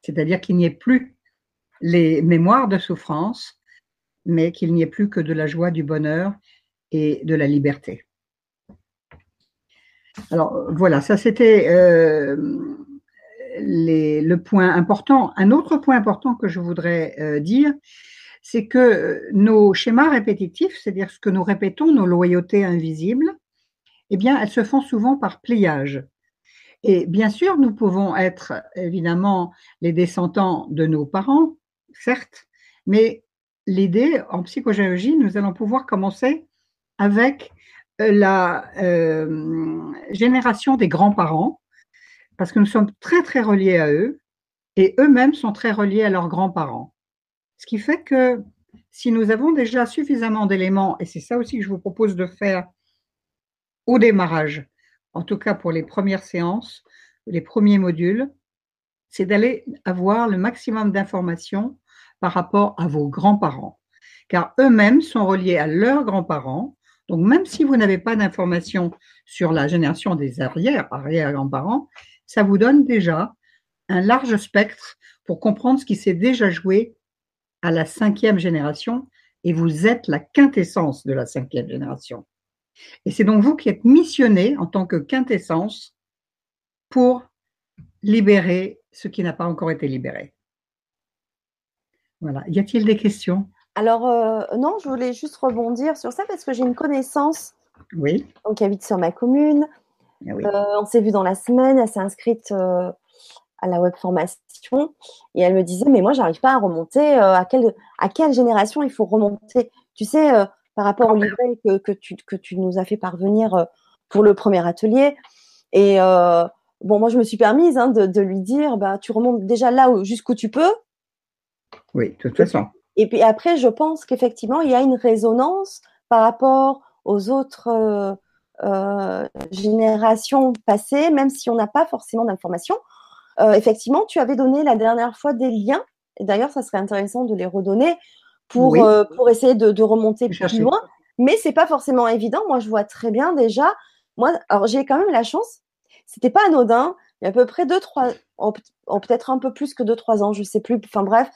C'est-à-dire qu'il n'y ait plus les mémoires de souffrance, mais qu'il n'y ait plus que de la joie, du bonheur et de la liberté. Alors voilà, ça c'était euh, le point important. Un autre point important que je voudrais euh, dire, c'est que nos schémas répétitifs, c'est-à-dire ce que nous répétons, nos loyautés invisibles, eh bien, elles se font souvent par pliage. Et bien sûr, nous pouvons être évidemment les descendants de nos parents, certes, mais l'idée en psychogéologie, nous allons pouvoir commencer avec euh, la euh, génération des grands-parents, parce que nous sommes très très reliés à eux, et eux-mêmes sont très reliés à leurs grands-parents. Ce qui fait que si nous avons déjà suffisamment d'éléments, et c'est ça aussi que je vous propose de faire au démarrage, en tout cas pour les premières séances, les premiers modules, c'est d'aller avoir le maximum d'informations par rapport à vos grands-parents, car eux-mêmes sont reliés à leurs grands-parents. Donc même si vous n'avez pas d'informations sur la génération des arrière, arrière-grands-parents, ça vous donne déjà un large spectre pour comprendre ce qui s'est déjà joué à la cinquième génération, et vous êtes la quintessence de la cinquième génération. Et c'est donc vous qui êtes missionné en tant que quintessence pour libérer ce qui n'a pas encore été libéré. Voilà. Y a-t-il des questions?
Alors, euh, non, je voulais juste rebondir sur ça parce que j'ai une connaissance
oui.
qui habite sur ma commune. Ah euh, on s'est vu dans la semaine, elle s'est inscrite euh, à la web formation et elle me disait mais moi j'arrive pas à remonter à quelle à quelle génération il faut remonter? Tu sais par rapport au livret que, que, tu, que tu nous as fait parvenir pour le premier atelier. Et bon, moi, je me suis permise hein, de, de, lui dire, bah, tu remontes déjà là jusqu'où tu peux.
Oui, de toute façon.
Et puis après, je pense qu'effectivement, il y a une résonance par rapport aux autres euh, euh générations passées, même si on n'a pas forcément d'informations. Euh, effectivement, tu avais donné la dernière fois des liens. Et d'ailleurs, ça serait intéressant de les redonner pour, pour essayer de, de remonter plus loin. Mais c'est pas forcément évident. Moi, je vois très bien déjà. Moi, alors j'ai quand même la chance. C'était pas anodin. Il y a à peu près deux, trois, peut-être un peu plus que deux, trois ans, je sais plus. Enfin bref,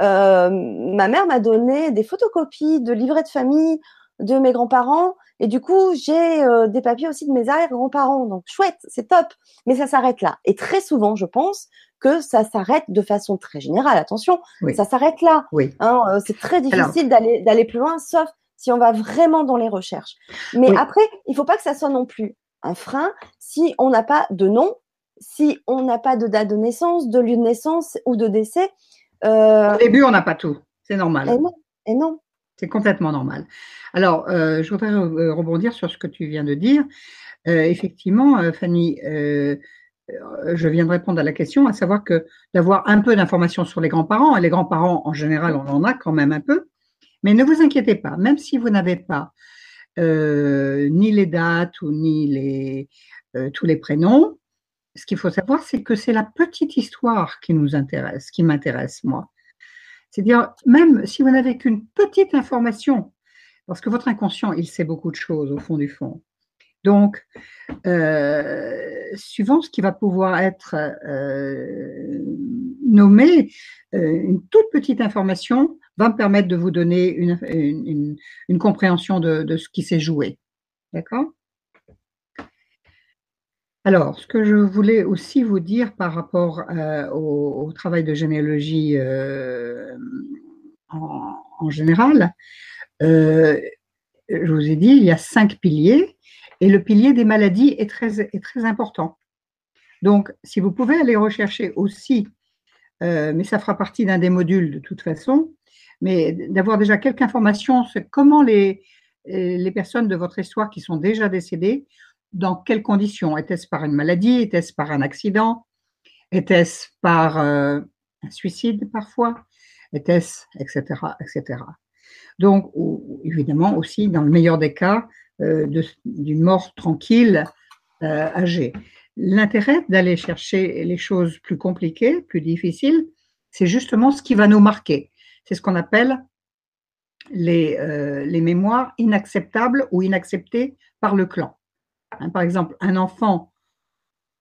euh, ma mère m'a donné des photocopies de livrets de famille de mes grands-parents et du coup j'ai euh, des papiers aussi de mes arrière-grands-parents. Donc chouette, c'est top. Mais ça s'arrête là. Et très souvent, je pense que ça s'arrête de façon très générale. Attention, ça s'arrête là.
Oui.
Hein, euh, c'est très difficile d'aller d'aller plus loin, sauf si on va vraiment dans les recherches. Mais après, il faut pas que ça soit non plus un frein si on n'a pas de nom, si on n'a pas de date de naissance, de lieu de naissance ou de décès.
Euh, Au début, on n'a pas tout. C'est normal.
Et non. Et non.
C'est complètement normal. Alors, euh, je voudrais rebondir sur ce que tu viens de dire. Euh, effectivement, Fanny, je viens de répondre à la question, à savoir que d'avoir un peu d'informations sur les grands-parents, et les grands-parents en général, on en a quand même un peu, mais ne vous inquiétez pas, même si vous n'avez pas ni les dates ou ni les, tous les prénoms, ce qu'il faut savoir, c'est que c'est la petite histoire qui nous intéresse, qui m'intéresse, moi. C'est-à-dire, même si vous n'avez qu'une petite information, parce que votre inconscient, il sait beaucoup de choses au fond du fond. Donc, euh, suivant ce qui va pouvoir être euh, nommé, euh, une toute petite information va me permettre de vous donner une, une, compréhension de, de, ce qui s'est joué. D'accord? Alors, ce que je voulais aussi vous dire par rapport euh, au, travail de généalogie euh, en, général, euh, je vous ai dit, il y a cinq piliers et le pilier des maladies est très, important. Donc, si vous pouvez aller rechercher aussi, mais ça fera partie d'un des modules de toute façon, mais d'avoir déjà quelques informations sur comment les, les personnes de votre histoire qui sont déjà décédées dans quelles conditions? Était-ce par une maladie? Était-ce par un accident? Était-ce par euh, un suicide parfois? Était-ce, etc., etc. Donc, évidemment aussi, dans le meilleur des cas, euh, d'une mort tranquille, euh, âgée. L'intérêt d'aller chercher les choses plus compliquées, plus difficiles, c'est justement ce qui va nous marquer. C'est ce qu'on appelle les, les mémoires inacceptables ou inacceptées par le clan. Hein, par exemple, un enfant,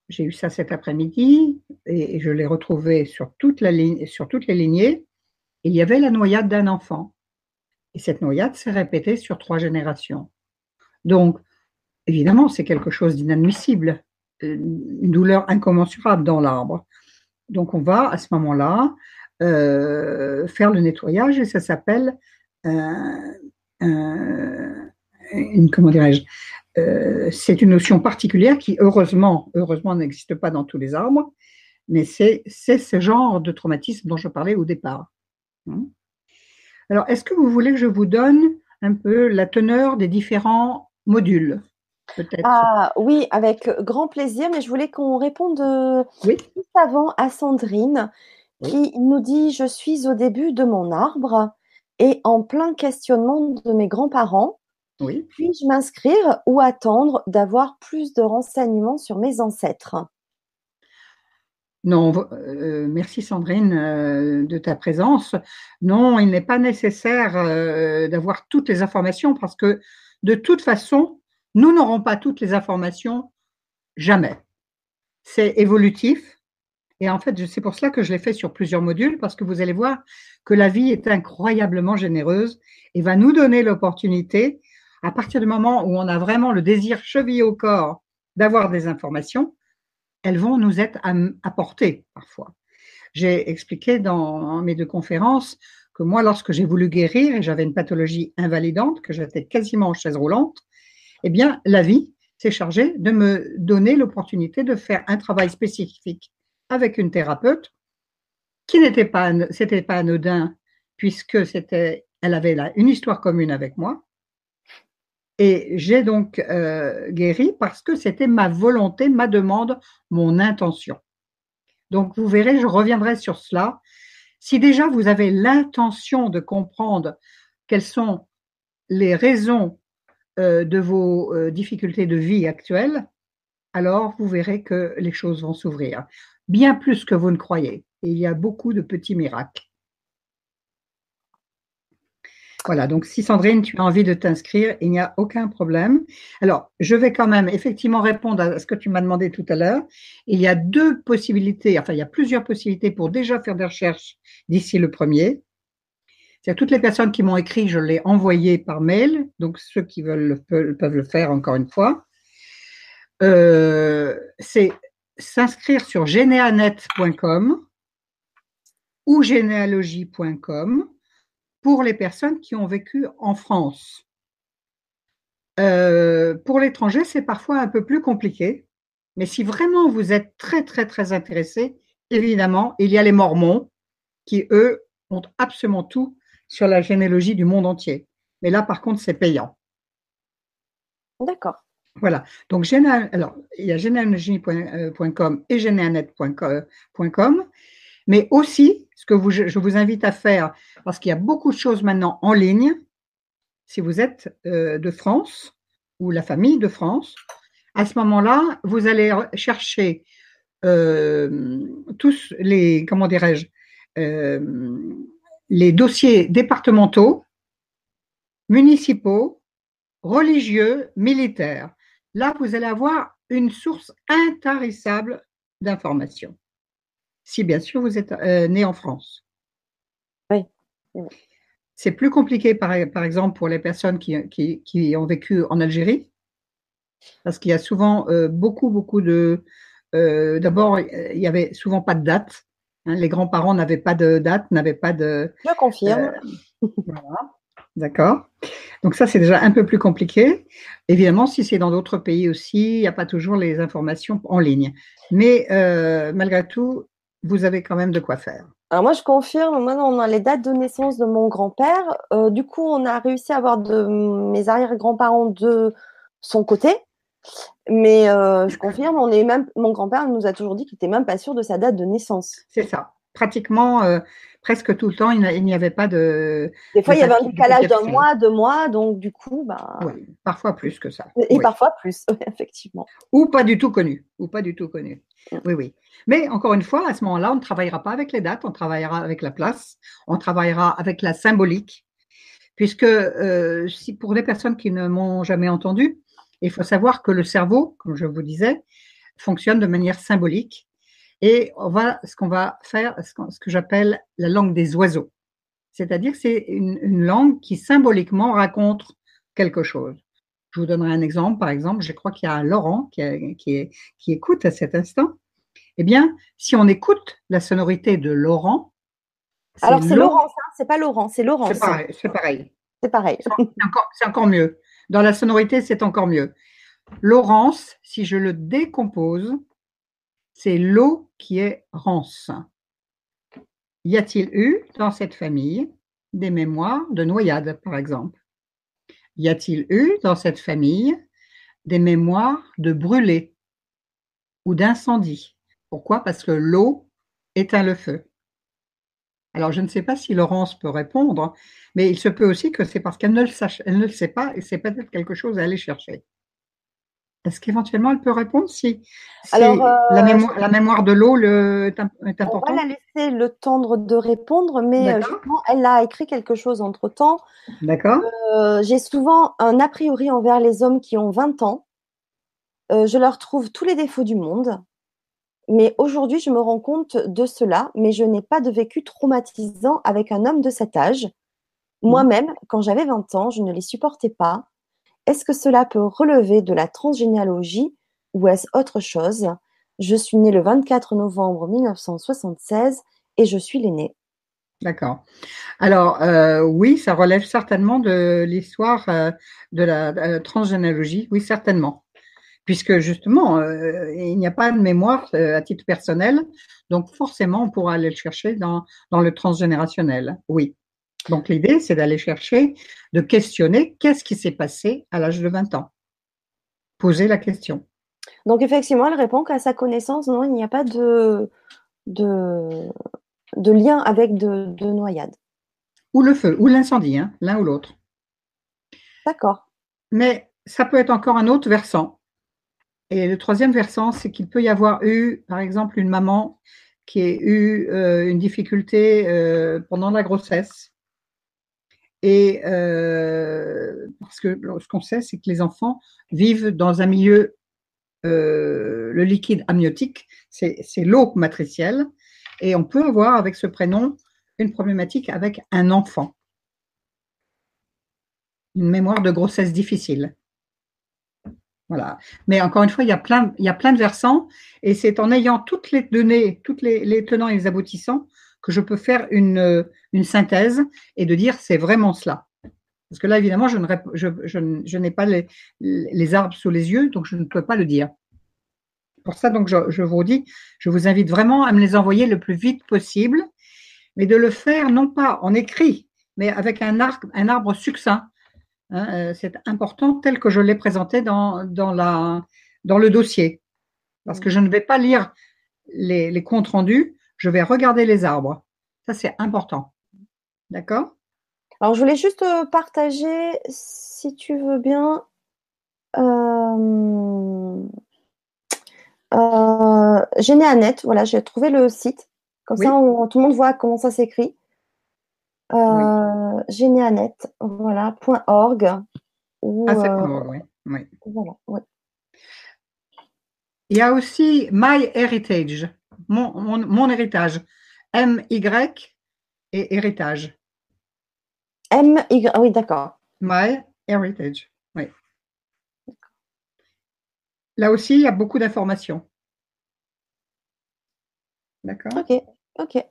j'ai eu ça cet après-midi et je l'ai retrouvé sur toute, la sur toutes les lignées. il y avait la noyade d'un enfant. Et cette noyade s'est répétée sur trois générations. Donc, évidemment, c'est quelque chose d'inadmissible, euh, une douleur incommensurable dans l'arbre. Donc, on va à ce moment-là euh, faire le nettoyage et ça s'appelle euh, une, comment dirais-je, euh, c'est une notion particulière qui, heureusement, heureusement n'existe pas dans tous les arbres, mais c'est ce genre de traumatisme dont je parlais au départ. Hein. Alors, est-ce que vous voulez que je vous donne un peu la teneur des différents modules
ah, oui, avec grand plaisir, mais je voulais qu'on réponde euh, juste avant à Sandrine qui nous dit Je suis au début de mon arbre et en plein questionnement de mes grands-parents. Puis-je m'inscrire ou attendre d'avoir plus de renseignements sur mes ancêtres?
Non, euh, merci Sandrine euh, de ta présence. Non, il n'est pas nécessaire euh, d'avoir toutes les informations parce que de toute façon, nous n'aurons pas toutes les informations jamais. C'est évolutif. Et en fait, c'est pour cela que je l'ai fait sur plusieurs modules parce que vous allez voir que la vie est incroyablement généreuse et va nous donner l'opportunité à partir du moment où on a vraiment le désir chevillé au corps d'avoir des informations, elles vont nous être apportées parfois. J'ai expliqué dans mes deux conférences que moi, lorsque j'ai voulu guérir et j'avais une pathologie invalidante, que j'étais quasiment en chaise roulante, eh bien, la vie s'est chargée de me donner l'opportunité de faire un travail spécifique avec une thérapeute qui n'était pas, c'était pas anodin puisque c'était, elle avait là une histoire commune avec moi, et j'ai donc euh, guéri parce que c'était ma volonté, ma demande, mon intention. Donc vous verrez, je reviendrai sur cela. Si déjà vous avez l'intention de comprendre quelles sont les raisons euh, de vos euh, difficultés de vie actuelles, alors vous verrez que les choses vont s'ouvrir. Bien plus que vous ne croyez. Et il y a beaucoup de petits miracles. Voilà, donc si Sandrine, tu as envie de t'inscrire, il n'y a aucun problème. Alors, je vais quand même effectivement répondre à ce que tu m'as demandé tout à l'heure. Il y a deux possibilités, enfin, il y a plusieurs possibilités pour déjà faire des recherches d'ici le premier. C'est toutes les personnes qui m'ont écrit, je l'ai envoyé par mail, donc ceux qui veulent peuvent le faire encore une fois. Euh, c'est s'inscrire sur geneanet.com ou généalogie.com pour les personnes qui ont vécu en France. Euh, pour l'étranger, c'est parfois un peu plus compliqué. Mais si vraiment vous êtes très, très, très intéressé, évidemment, il y a les Mormons qui, eux, ont absolument tout sur la généalogie du monde entier. Mais là, par contre, c'est payant.
D'accord.
Voilà. Donc, alors, il y a généalogie.com et généanet.com. Mais aussi, ce que je vous invite à faire, parce qu'il y a beaucoup de choses maintenant en ligne, si vous êtes euh, de France ou la famille de France, à ce moment-là, vous allez chercher euh, tous les, comment dirais-je, euh, les dossiers départementaux, municipaux, religieux, militaires. Là, vous allez avoir une source intarissable d'informations si bien sûr vous êtes euh, né en France.
Oui.
C'est plus compliqué, par, par, exemple, pour les personnes qui, qui, ont vécu en Algérie, parce qu'il y a souvent euh, beaucoup, beaucoup de... Euh, d'abord, il n'y avait souvent pas de date. Hein. les grands-parents n'avaient pas de date, n'avaient pas de...
Je confirme.
voilà. D'accord. Donc ça, c'est déjà un peu plus compliqué. Évidemment, si c'est dans d'autres pays aussi, il n'y a pas toujours les informations en ligne. Mais malgré tout, vous avez quand même de quoi faire.
Alors moi, je confirme, maintenant on a les dates de naissance de mon grand-père. Euh, du coup, on a réussi à avoir de mes arrière-grands-parents de son côté. Mais euh, je confirme, on est même, mon grand-père nous a toujours dit qu'il n'était même pas sûr de sa date de naissance.
C'est ça. Pratiquement, euh, presque tout le temps, il n'y avait pas de.
Des fois, il y avait un décalage d'un mois, deux mois, donc du coup, bah.
Oui, parfois plus que ça.
Et parfois plus, effectivement.
Ou pas du tout connu. Ou pas du tout connu. Mm. Oui, oui. Mais encore une fois, à ce moment-là, on ne travaillera pas avec les dates, on travaillera avec la place, on travaillera avec la symbolique, puisque euh, si pour les personnes qui ne m'ont jamais entendu, il faut savoir que le cerveau, comme je vous disais, fonctionne de manière symbolique. Et on va, ce qu'on va faire, ce que j'appelle la langue des oiseaux. C'est-à-dire que c'est une, langue qui symboliquement raconte quelque chose. Je vous donnerai un exemple. Par exemple, je crois qu'il y a Laurent qui, qui écoute à cet instant. Eh bien, si on écoute la sonorité de Laurent.
Alors, c'est Laurence, hein, c'est pas Laurent, c'est
pareil. C'est pareil.
C'est pareil.
C'est encore, mieux. Dans la sonorité, c'est encore mieux. Laurence, si je le décompose, c'est l'eau qui est rance. Y a-t-il eu dans cette famille des mémoires de noyade, par exemple? Y a-t-il eu dans cette famille des mémoires de brûlé ou d'incendie pourquoi? Parce que l'eau éteint le feu. Alors, je ne sais pas si Laurence peut répondre, mais il se peut aussi que c'est parce qu'elle ne, le ne le sait pas et c'est peut-être quelque chose à aller chercher. Est-ce qu'éventuellement elle peut répondre si, Alors, euh, la, mémoire, de l'eau est, importante
On va la laisser le temps de répondre, mais euh, elle a écrit quelque chose entre temps.
D'accord.
Euh, j'ai souvent un a priori envers les hommes qui ont 20 ans. je leur trouve tous les défauts du monde. Mais aujourd'hui, je me rends compte de cela, mais je n'ai pas de vécu traumatisant avec un homme de cet âge. Mmh. Moi-même, quand j'avais 20 ans, je ne les supportais pas. Est-ce que cela peut relever de la transgénéalogie ou est-ce autre chose? Je suis née le 24 novembre 1976 et je suis l'aînée.
D'accord. Alors euh, oui, ça relève certainement de l'histoire euh, de la euh, transgénéalogie, oui certainement puisque justement, il n'y a pas de mémoire à titre personnel, donc forcément, on pourra aller le chercher dans le transgénérationnel, oui. Donc l'idée, c'est d'aller chercher, de questionner qu'est-ce qui s'est passé à l'âge de 20 ans. Poser la question.
Donc effectivement, elle répond qu'à sa connaissance, non, il n'y a pas de, de, de lien avec de, de noyade.
Ou le feu, ou l'incendie, hein, l'un ou l'autre.
D'accord.
Mais ça peut être encore un autre versant. Et le troisième versant, c'est qu'il peut y avoir eu, par exemple, une maman qui a eu euh, une difficulté euh, pendant la grossesse. Et euh, parce que ce qu'on sait, c'est que les enfants vivent dans un milieu, le liquide amniotique, c'est l'eau matricielle, et on peut avoir avec ce prénom une problématique avec un enfant, une mémoire de grossesse difficile. Voilà. Mais encore une fois, il y a plein, il y a plein de versants et c'est en ayant toutes les données, toutes les, tenants et les aboutissants que je peux faire une, une synthèse et de dire c'est vraiment cela. Parce que là, évidemment, je, n'ai pas les, arbres sous les yeux, donc je ne peux pas le dire. Pour ça, donc, je, vous dis, je vous invite vraiment à me les envoyer le plus vite possible, mais de le faire non pas en écrit, mais avec un, arbre succinct. Hein, euh, c'est important tel que je l'ai présenté dans, le dossier. Parce que je ne vais pas lire les comptes rendus, je vais regarder les arbres. Ça, c'est important. D'accord?
Alors, je voulais juste euh, partager, si tu veux bien, euh, euh, Généanet. Voilà, j'ai trouvé le site. Comme ça, tout le monde voit comment ça s'écrit. Euh, Généanet, voilà, .org.
ah, c'est .org, oui. Voilà, Il y a aussi My Mon, mon héritage. M-Y et héritage.
M-Y, ah oui, d'accord.
My Heritage, oui. Là aussi, il y a beaucoup d'informations. D'accord?
Ok, ok.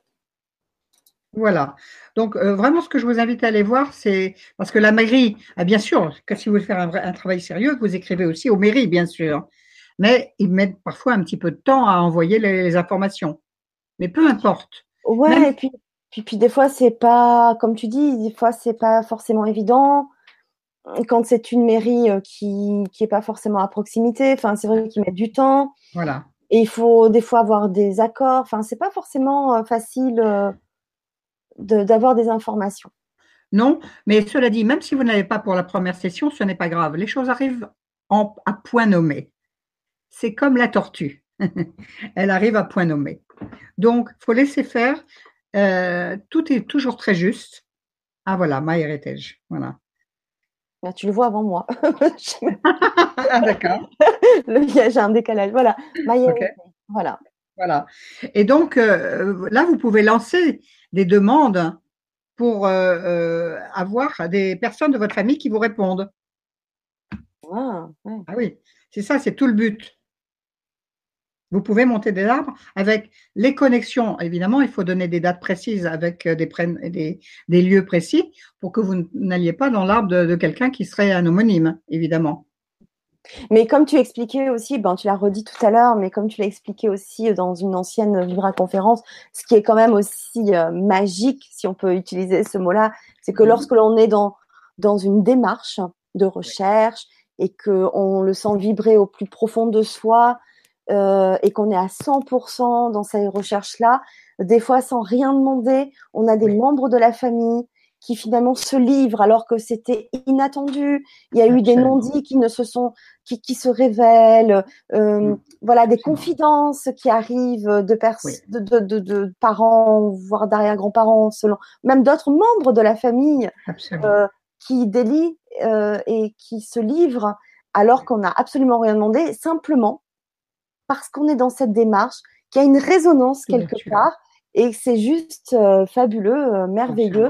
Voilà. Donc, euh, vraiment, ce que je vous invite à aller voir, c'est parce que la mairie, ah, bien sûr, que si vous voulez faire un, travail sérieux, vous écrivez aussi aux mairies, bien sûr. Mais ils mettent parfois un petit peu de temps à envoyer les, informations. Mais peu importe.
Ouais, et puis puis, puis des fois, c'est pas, comme tu dis, des fois, c'est pas forcément évident. Quand c'est une mairie euh, qui qui est pas forcément à proximité, enfin, c'est vrai qu'ils mettent du temps.
Voilà.
Et il faut des fois avoir des accords. Enfin, c'est pas forcément euh, facile euh, d'avoir des informations.
Non, mais cela dit, même si vous n'avez pas pour la première session, ce n'est pas grave. Les choses arrivent en, à point nommé. C'est comme la tortue. Elle arrive à point nommé. Donc, il faut laisser faire. Euh, tout est toujours très juste. Ah voilà, My Heritage. Voilà.
Bah, tu le vois avant moi.
ah, D'accord.
J'ai un décalage. Voilà. Heritage. Voilà.
Voilà. Et donc, euh, là, vous pouvez lancer des demandes pour euh, avoir des personnes de votre famille qui vous répondent.
Ah,
ah oui, c'est ça, c'est tout le but. Vous pouvez monter des arbres avec les connexions. Évidemment, il faut donner des dates précises avec euh, des, des, des lieux précis pour que vous n'alliez pas dans l'arbre de, quelqu'un qui serait un homonyme, évidemment.
Mais comme tu expliquais aussi, ben, tu l'as redit tout à l'heure, mais comme tu l'as expliqué aussi dans une ancienne Vibra conférence, ce qui est quand même aussi euh, magique, si on peut utiliser ce mot-là, c'est que lorsque l'on est dans, dans une démarche de recherche et qu'on le sent vibrer au plus profond de soi, euh, et qu'on est à 100% dans ces recherches-là, des fois sans rien demander, on a des membres de la famille qui finalement se livrent alors que c'était inattendu. Il y a eu des non-dits qui ne se sont, qui, qui se révèlent, euh, mm. voilà, des confidences qui arrivent de, de, de, de, parents, voire d'arrière-grands-parents, selon, même d'autres membres de la famille euh, qui délient euh, et qui se livrent alors qu'on n'a absolument rien demandé, simplement parce qu'on est dans cette démarche, qu'il y a une résonance quelque part et c'est juste euh, fabuleux, euh, merveilleux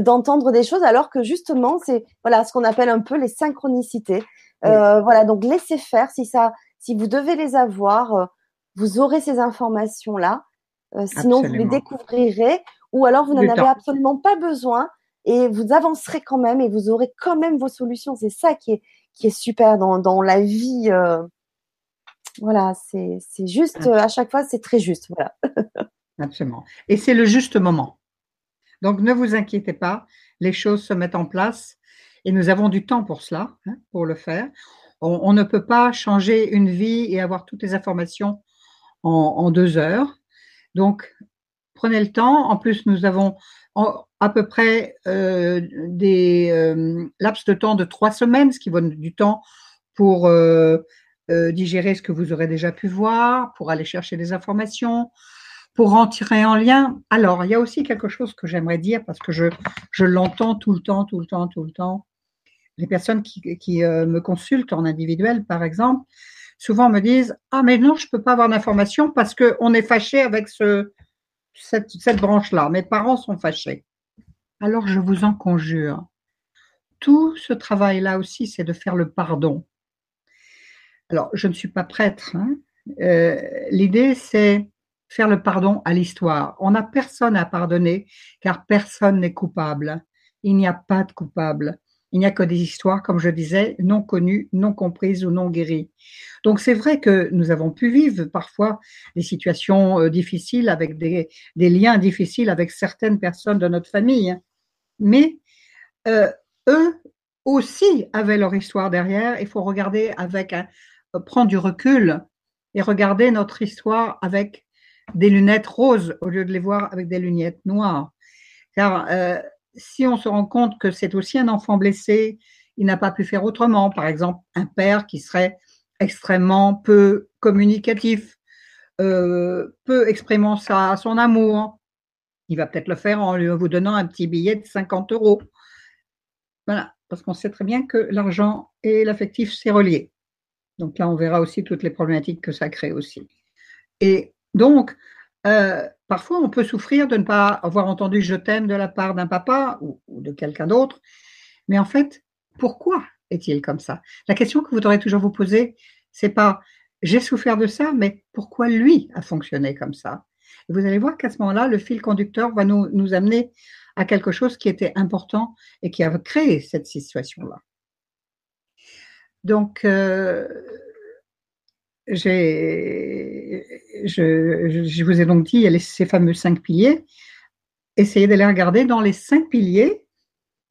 d'entendre des choses alors que justement c'est voilà ce qu'on appelle un peu les synchronicités. Euh, voilà donc laissez faire si ça si vous devez les avoir, vous aurez ces informations là. sinon vous les découvrirez ou alors vous n'en avez absolument pas besoin et vous avancerez quand même et vous aurez quand même vos solutions. C'est ça qui est qui est super dans dans la vie voilà, c'est juste, à chaque fois, c'est très juste. Voilà.
Absolument. Et c'est le juste moment. Donc, ne vous inquiétez pas, les choses se mettent en place et nous avons du temps pour cela, hein, pour le faire. On, ne peut pas changer une vie et avoir toutes les informations en, deux heures. Donc, prenez le temps. En plus, nous avons à peu près euh, des euh, laps de temps de trois semaines, ce qui donne du temps pour euh, euh, digérer ce que vous aurez déjà pu voir, pour aller chercher des informations, pour rentrer en lien. Alors, il y a aussi quelque chose que j'aimerais dire parce que je, je l'entends tout le temps, tout le temps, tout le temps. Les personnes qui, qui euh, me consultent en individuel, par exemple, souvent me disent Ah, mais non, je ne peux pas avoir d'informations parce qu'on est fâché avec ce, cette, cette branche-là. Mes parents sont fâchés. Alors, je vous en conjure. Tout ce travail-là aussi, c'est de faire le pardon. Alors, je ne suis pas prêtre. Hein. Euh, l'idée, c'est faire le pardon à l'histoire. On n'a personne à pardonner car personne n'est coupable. Il n'y a pas de coupable. il n'y a que des histoires, comme je disais, non connues, non comprises ou non guéries. Donc c'est vrai que nous avons pu vivre parfois des situations euh, difficiles avec des, liens difficiles avec certaines personnes de notre famille, hein. mais euh, eux aussi avaient leur histoire derrière. Il faut regarder avec un, prendre du recul et regarder notre histoire avec des lunettes roses au lieu de les voir avec des lunettes noires. Car euh, si on se rend compte que c'est aussi un enfant blessé, il n'a pas pu faire autrement. Par exemple, un père qui serait extrêmement peu communicatif, euh, peu exprimant sa, son amour. Il va peut-être le faire en lui vous donnant un petit billet de 50 euros. Voilà, parce qu'on sait très bien que l'argent et l'affectif, c'est relié. Donc là, on verra aussi toutes les problématiques que ça crée aussi. Et donc, euh, parfois, on peut souffrir de ne pas avoir entendu je t'aime de la part d'un papa ou, de quelqu'un d'autre. Mais en fait, pourquoi est-il comme ça? La question que vous devrez toujours vous poser, c'est pas j'ai souffert de ça, mais pourquoi lui a fonctionné comme ça? Vous allez voir qu'à ce moment-là, le fil conducteur va nous, nous amener à quelque chose qui était important et qui a créé cette situation-là. Donc, euh, je, vous ai donc dit, il y a ces fameux cinq piliers. Essayez d'aller regarder dans les cinq piliers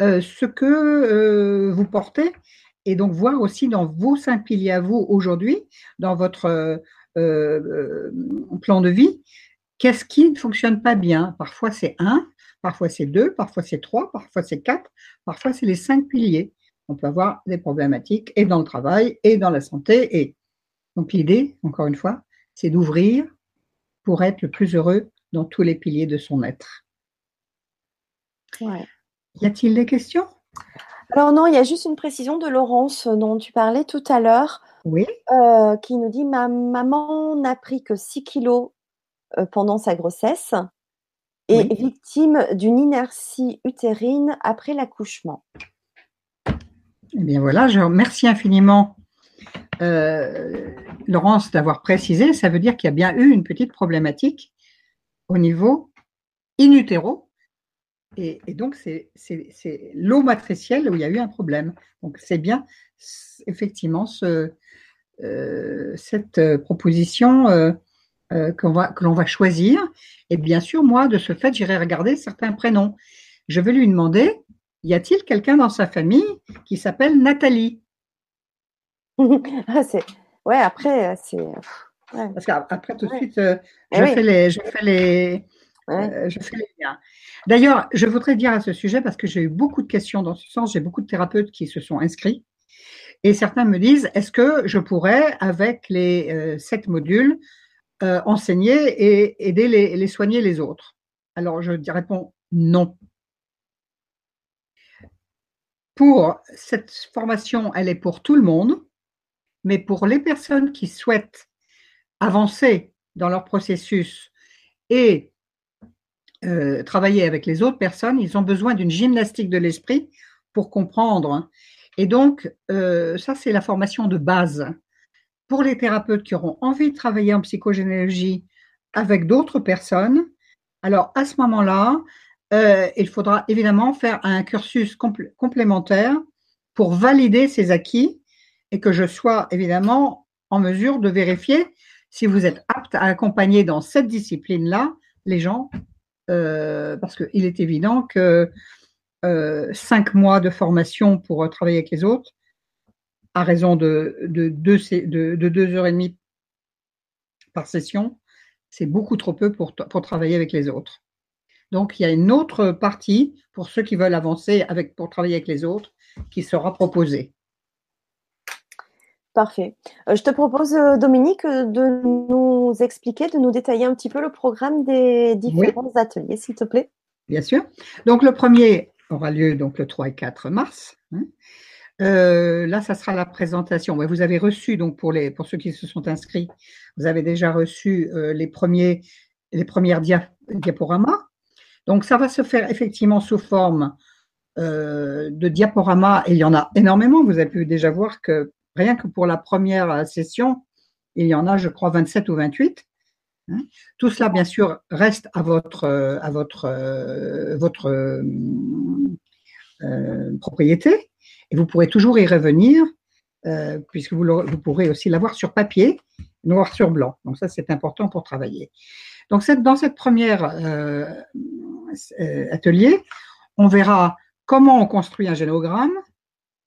euh, ce que euh, vous portez et donc voir aussi dans vos cinq piliers à vous aujourd'hui, dans votre plan de vie, qu'est-ce qui ne fonctionne pas bien. Parfois c'est un, parfois c'est deux, parfois c'est trois, parfois c'est quatre, parfois c'est les cinq piliers. On peut avoir des problématiques et dans le travail et dans la santé et donc l'idée, encore une fois, c'est d'ouvrir pour être le plus heureux dans tous les piliers de son être. Y a-t-il des questions?
Alors non, il y a juste une précision de Laurence dont tu parlais tout à l'heure.
Oui.
Euh, qui nous dit Ma maman n'a pris que 6 kilos euh, pendant sa grossesse et victime d'une inertie utérine après l'accouchement.
Eh bien voilà, je remercie infiniment euh, Laurence, d'avoir précisé, ça veut dire qu'il y a bien eu une petite problématique au niveau in utero. Et, donc, c'est l'eau matricielle où il y a eu un problème. Donc, c'est bien effectivement euh, cette proposition euh, va, que l'on va choisir. Et bien sûr, moi, de ce fait, j'irai regarder certains prénoms. Je vais lui demander, y a-t-il quelqu'un dans sa famille qui s'appelle Nathalie
ah. Ouais, après, euh, c'est.
Parce qu'après, tout de suite, euh, je, fais les, je, fais les, euh, je fais les liens. D'ailleurs, je voudrais dire à ce sujet, parce que j'ai eu beaucoup de questions dans ce sens, j'ai beaucoup de thérapeutes qui se sont inscrits. Et certains me disent, est-ce que je pourrais, avec les sept modules, enseigner et aider les, les soigner les autres? Alors, je réponds non. Pour cette formation, elle est pour tout le monde. Mais pour les personnes qui souhaitent avancer dans leur processus et euh, travailler avec les autres personnes, ils ont besoin d'une gymnastique de l'esprit pour comprendre. Et donc, euh, ça, c'est la formation de base. Pour les thérapeutes qui auront envie de travailler en psychogénéalogie avec d'autres personnes, alors à ce moment-là, euh, il faudra évidemment faire un cursus complémentaire pour valider ces acquis et que je sois évidemment en mesure de vérifier si vous êtes apte à accompagner dans cette discipline-là les gens, euh, parce qu'il est évident que euh, cinq mois de formation pour travailler avec les autres, à raison de, de, deux, de, de deux heures et demie par session, c'est beaucoup trop peu pour travailler avec les autres. Donc, il y a une autre partie pour ceux qui veulent avancer avec, pour travailler avec les autres qui sera proposée.
Parfait. Euh, je te propose, euh, Dominique, euh, de nous expliquer, de nous détailler un petit peu le programme des différents ateliers, s'il te plaît.
Bien sûr. Donc, le premier aura lieu donc le 3 et 4 mars. Hein. là, ça sera la présentation. Vous avez reçu, donc pour, les, pour ceux qui se sont inscrits, vous avez déjà reçu les, premiers, les premières diaporamas. Donc, ça va se faire effectivement sous forme de diaporamas, et il y en a énormément. Vous avez pu déjà voir que Rien que pour la première euh, session, il y en a, je crois, 27 ou 28. Hein. Tout cela, bien sûr, reste à votre, euh, à votre, euh, votre propriété. Et vous pourrez toujours y revenir, euh, puisque vous, pourrez aussi l'avoir sur papier, noir sur blanc. Donc ça, c'est important pour travailler. Donc dans cette première euh, euh, atelier, on verra comment on construit un génogramme,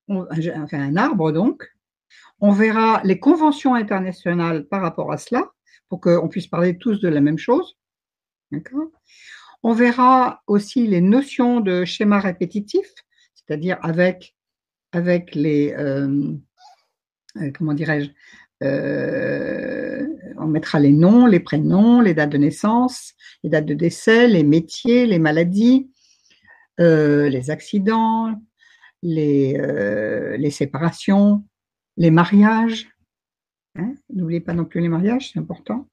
enfin un arbre donc. On verra les conventions internationales par rapport à cela, pour qu'on puisse parler tous de la même chose. On verra aussi les notions de schéma répétitif, c'est-à-dire avec, avec les, euh, euh, comment dirais-je, euh, on mettra les noms, les prénoms, les dates de naissance, les dates de décès, les métiers, les maladies, les accidents, les, les séparations, les mariages. Hein, n'oubliez pas non plus les mariages, c'est important.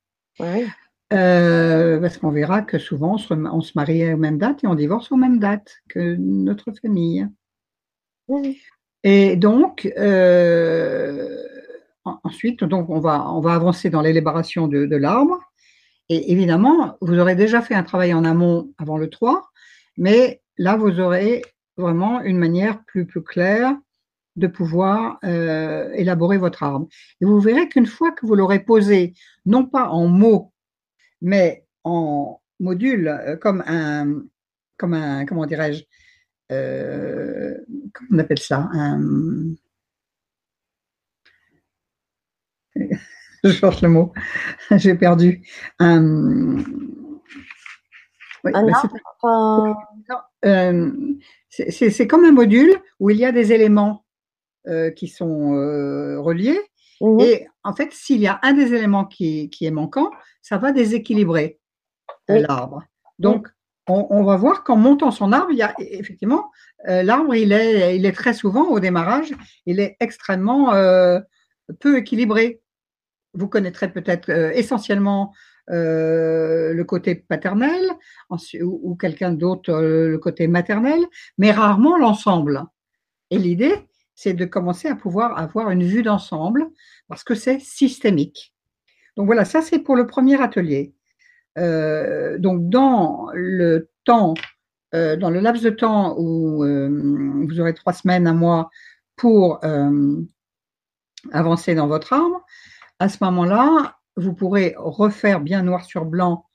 parce qu'on verra que souvent on se, marie aux mêmes dates et on divorce aux mêmes dates que notre famille. Et donc, euh, ensuite, donc on va, on va avancer dans l'élaboration de, de l'arbre. Et évidemment, vous aurez déjà fait un travail en amont avant le 3, mais là, vous aurez vraiment une manière plus, plus claire de pouvoir euh, élaborer votre arbre. Et vous verrez qu'une fois que vous l'aurez posé, non pas en mots, mais en module, euh, comme un, comme un, comment dirais-je, euh, comment on appelle ça, je cherche le mot, j'ai perdu. Un, c'est comme un module où il y a des éléments euh, qui sont euh, reliés. Mhm. Et en fait, s'il y a un des éléments qui, est manquant, ça va déséquilibrer l'arbre. Donc, on, va voir qu'en montant son arbre, il y a effectivement euh, l'arbre, il est, il est très souvent au démarrage, il est extrêmement peu équilibré. Vous connaîtrez peut-être essentiellement le côté paternel ou, quelqu'un d'autre le côté maternel, mais rarement l'ensemble. Et l'idée, c'est de commencer à pouvoir avoir une vue d'ensemble parce que c'est systémique. Donc voilà, ça c'est pour le premier atelier. Euh, donc dans le temps, euh, dans le laps de temps où euh, vous aurez trois semaines, un mois pour avancer dans votre arbre, à ce moment-là, vous pourrez refaire bien noir sur blanc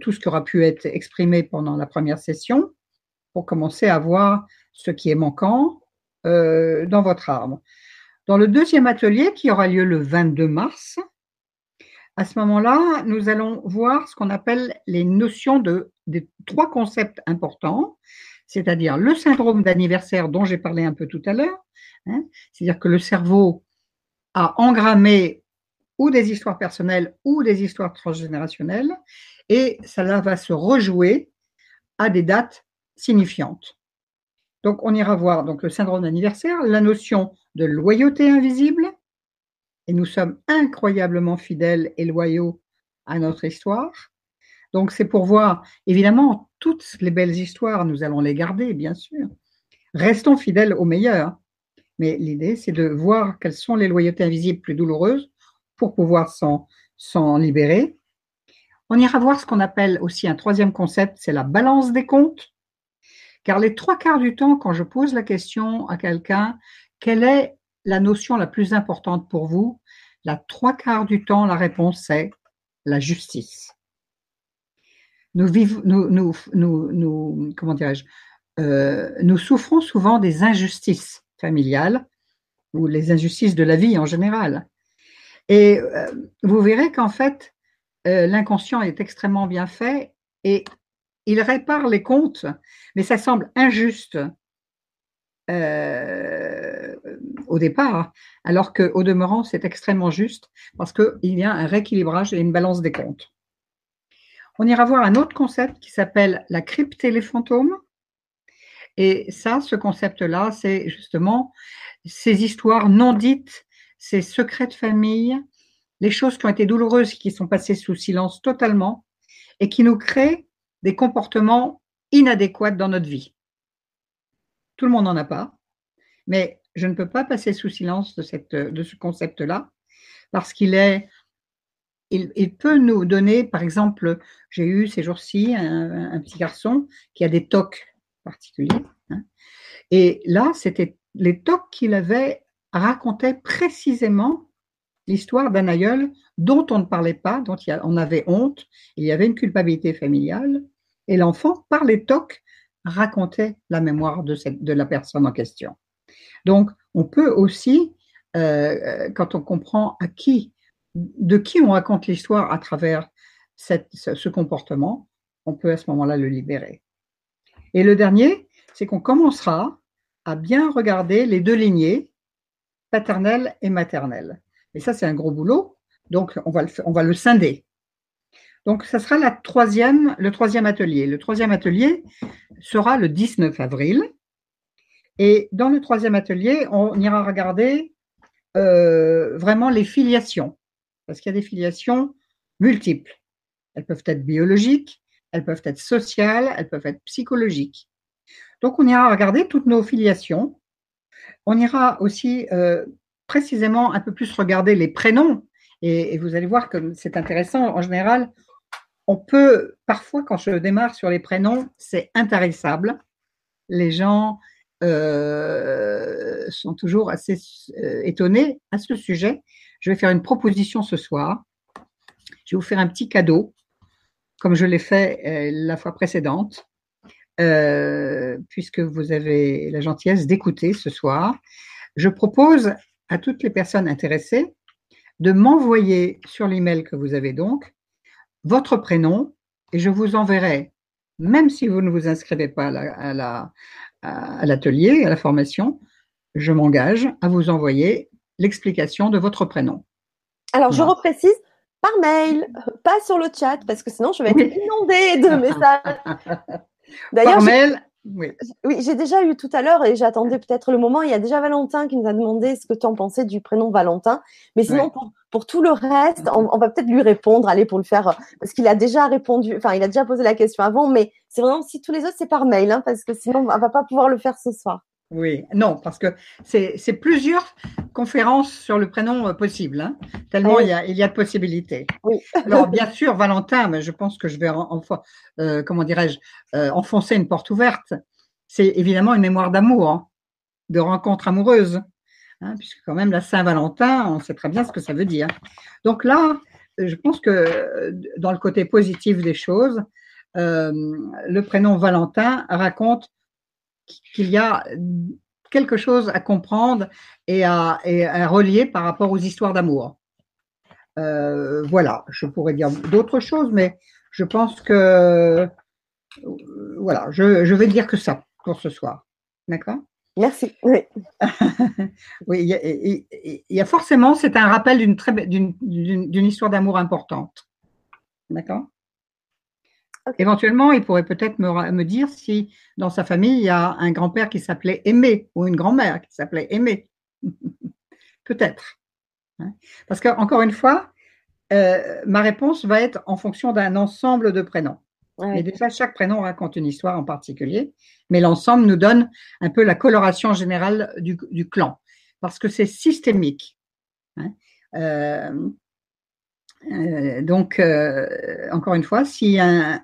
tout ce qui aura pu être exprimé pendant la première session pour commencer à voir ce qui est manquant, euh, dans votre arbre. Dans le deuxième atelier, qui aura lieu le 22 mars, à ce moment-là, nous allons voir ce qu'on appelle les notions de, des trois concepts importants, c'est-à-dire le syndrome d'anniversaire dont j'ai parlé un peu tout à l'heure, hein, c'est-à-dire que le cerveau a engrammé ou des histoires personnelles ou des histoires transgénérationnelles, et cela va se rejouer à des dates signifiantes. Donc, on ira voir donc, le syndrome d'anniversaire, la notion de loyauté invisible, et nous sommes incroyablement fidèles et loyaux à notre histoire. Donc, c'est pour voir, évidemment, toutes les belles histoires, nous allons les garder, bien sûr. Restons fidèles au meilleur. Mais l'idée, c'est de voir quelles sont les loyautés invisibles plus douloureuses pour pouvoir s'en libérer. On ira voir ce qu'on appelle aussi un troisième concept, c'est la balance des comptes. Car les trois quarts du temps, quand je pose la question à quelqu'un, quelle est la notion la plus importante pour vous? La trois quarts du temps, la réponse est la justice. Nous, vivons, comment dirais-je euh, Nous souffrons souvent des injustices familiales ou les injustices de la vie en général. Et euh, vous verrez qu'en fait, euh, l'inconscient est extrêmement bien fait et il répare les comptes, mais ça semble injuste euh, au départ, alors qu'au demeurant, c'est extrêmement juste parce qu'il y a un rééquilibrage et une balance des comptes. On ira voir un autre concept qui s'appelle la crypte et les fantômes. Et ça, ce concept-là, c'est justement ces histoires non dites, ces secrets de famille, les choses qui ont été douloureuses, qui sont passées sous silence totalement et qui nous créent des comportements inadéquats dans notre vie. Tout le monde n'en a pas, mais je ne peux pas passer sous silence de, cette, de ce concept-là, parce qu'il est, il, peut nous donner, par exemple, j'ai eu ces jours-ci un, petit garçon qui a des tocs particuliers, hein, et là, c'était les tocs qu'il avait racontaient précisément l'histoire d'un aïeul dont on ne parlait pas, dont on avait honte, il y avait une culpabilité familiale, et l'enfant, par les tocs, racontait la mémoire de, de la personne en question. Donc, on peut aussi, euh, quand on comprend à qui, de qui on raconte l'histoire à travers ce comportement, on peut à ce moment-là le libérer. Et le dernier, c'est qu'on commencera à bien regarder les deux lignées, paternelle et maternelle. Et ça, c'est un gros boulot, donc on va le, on va le scinder. Donc, ça sera la troisième, le troisième atelier. Le troisième atelier sera le 19 avril. Et dans le troisième atelier, on ira regarder euh, vraiment les filiations, parce qu'il y a des filiations multiples. Elles peuvent être biologiques, elles peuvent être sociales, elles peuvent être psychologiques. Donc, on ira regarder toutes nos filiations. On ira aussi euh, précisément un peu plus regarder les prénoms. et vous allez voir que c'est intéressant. En général, on peut, parfois, quand je démarre sur les prénoms, c'est intarissable. Les gens euh, sont toujours assez euh, étonnés à ce sujet. Je vais faire une proposition ce soir. Je vais vous faire un petit cadeau, comme je l'ai fait la fois précédente, puisque vous avez la gentillesse d'écouter ce soir. Je propose à toutes les personnes intéressées de m'envoyer sur l'email que vous avez donc votre prénom et je vous enverrai, même si vous ne vous inscrivez pas à, la, à, l'atelier, à la formation, je m'engage à vous envoyer l'explication de votre prénom.
Alors, je reprécise, par mail, pas sur le chat, parce que sinon je vais être inondée de messages.
D'ailleurs, oui,
oui j'ai déjà eu tout à l'heure et j'attendais peut-être le moment. Il y a déjà Valentin qui nous a demandé ce que tu en pensais du prénom Valentin. Mais sinon, pour, pour tout le reste, on, va peut-être lui répondre, allez, pour le faire, parce qu'il a déjà répondu, enfin, il a déjà posé la question avant, mais c'est vraiment, si tous les autres, c'est par mail, hein, parce que sinon, on va pas pouvoir le faire ce soir.
Oui, non, parce que c'est plusieurs conférences sur le prénom euh, possible, hein, tellement il, y a, il y a de possibilités.
Oui.
Alors, bien sûr, Valentin, mais je pense que je vais, enfin, euh, comment dirais-je, euh, enfoncer une porte ouverte. C'est évidemment une mémoire d'amour, hein, de rencontre amoureuse. Hein, puisque quand même la Saint-Valentin, on sait très bien ce que ça veut dire. Donc là, je pense que dans le côté positif des choses, euh, le prénom Valentin raconte qu'il y a quelque chose à comprendre et à, relier par rapport aux histoires d'amour. Euh, voilà, je pourrais dire d'autres choses, mais je pense que voilà, je, je vais dire que ça pour ce soir. D'accord?
Merci. Oui,
oui il, y a, forcément, c'est un rappel d'une, d'une, histoire d'amour importante. D'accord? Éventuellement, il pourrait peut-être me, me, dire si dans sa famille, il y a un grand-père qui s'appelait Aimé ou une grand-mère qui s'appelait Aimé. peut-être. Hein Parce que, encore une fois, euh, ma réponse va être en fonction d'un ensemble de prénoms. Et déjà, chaque prénom raconte une histoire en particulier, mais l'ensemble nous donne un peu la coloration générale du, clan, parce que c'est systémique. Hein. Euh, euh, donc, euh, encore une fois, si un,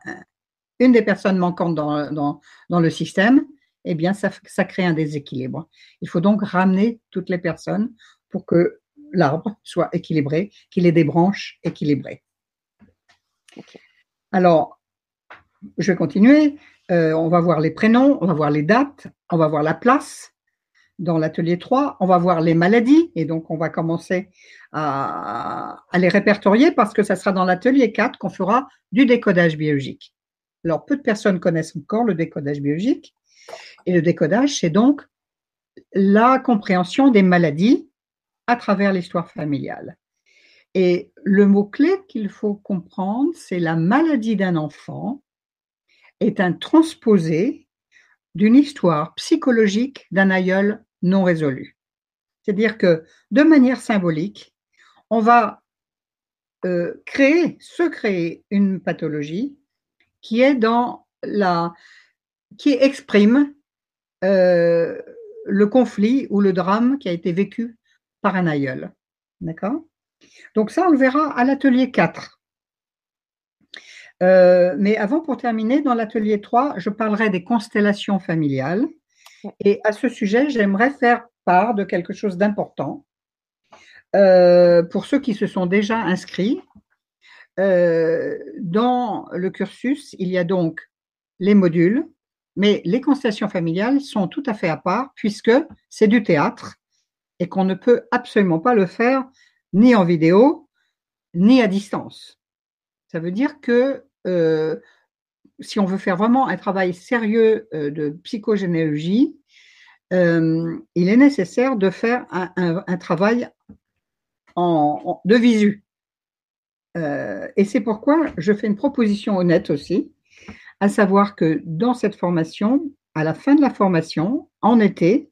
une des personnes manquantes dans, dans, dans le système, eh bien, ça, ça, crée un déséquilibre. Il faut donc ramener toutes les personnes pour que l'arbre soit équilibré, qu'il ait des branches équilibrées. Alors, je vais continuer. Euh, on va voir les prénoms, on va voir les dates, on va voir la place dans l'atelier 3, on va voir les maladies et donc on va commencer à, les répertorier parce que ça sera dans l'atelier 4 qu'on fera du décodage biologique. Alors peu de personnes connaissent encore le décodage biologique et le décodage c'est donc la compréhension des maladies à travers l'histoire familiale. Et le mot-clé qu'il faut comprendre, c'est la maladie d'un enfant est un transposé d'une histoire psychologique d'un aïeul non résolu. C'est-à-dire que de manière symbolique, on va euh, créer, se créer une pathologie qui est dans la, qui exprime euh, le conflit ou le drame qui a été vécu par un aïeul. D'accord? Donc ça, on le verra à l'atelier 4. Euh, mais avant, pour terminer, dans l'atelier 3, je parlerai des constellations familiales Et à ce sujet, j'aimerais faire part de quelque chose d'important. Euh, pour ceux qui se sont déjà inscrits, euh, dans le cursus, il y a donc les modules, mais les constellations familiales sont tout à fait à part puisque c'est du théâtre et qu'on ne peut absolument pas le faire ni en vidéo, ni à distance. Ça veut dire que euh, si on veut faire vraiment un travail sérieux euh, de psychogénéalogie, euh, il est nécessaire de faire un, travail de visu. et c'est pourquoi je fais une proposition honnête aussi, à savoir que dans cette formation, à la fin de la formation, en été,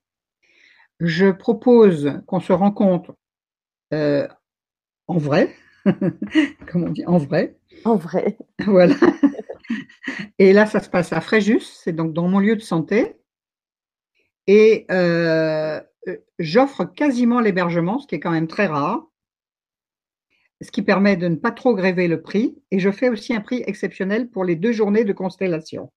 je propose qu'on se rencontre en vrai, comme on dit, en vrai.
En vrai.
Voilà. Et là, ça se passe à Fréjus, c'est donc dans mon lieu de santé. Et euh, j'offre quasiment l'hébergement, ce qui est quand même très rare, ce qui permet de ne pas trop gréver le prix. Et je fais aussi un prix exceptionnel pour les deux journées de constellation.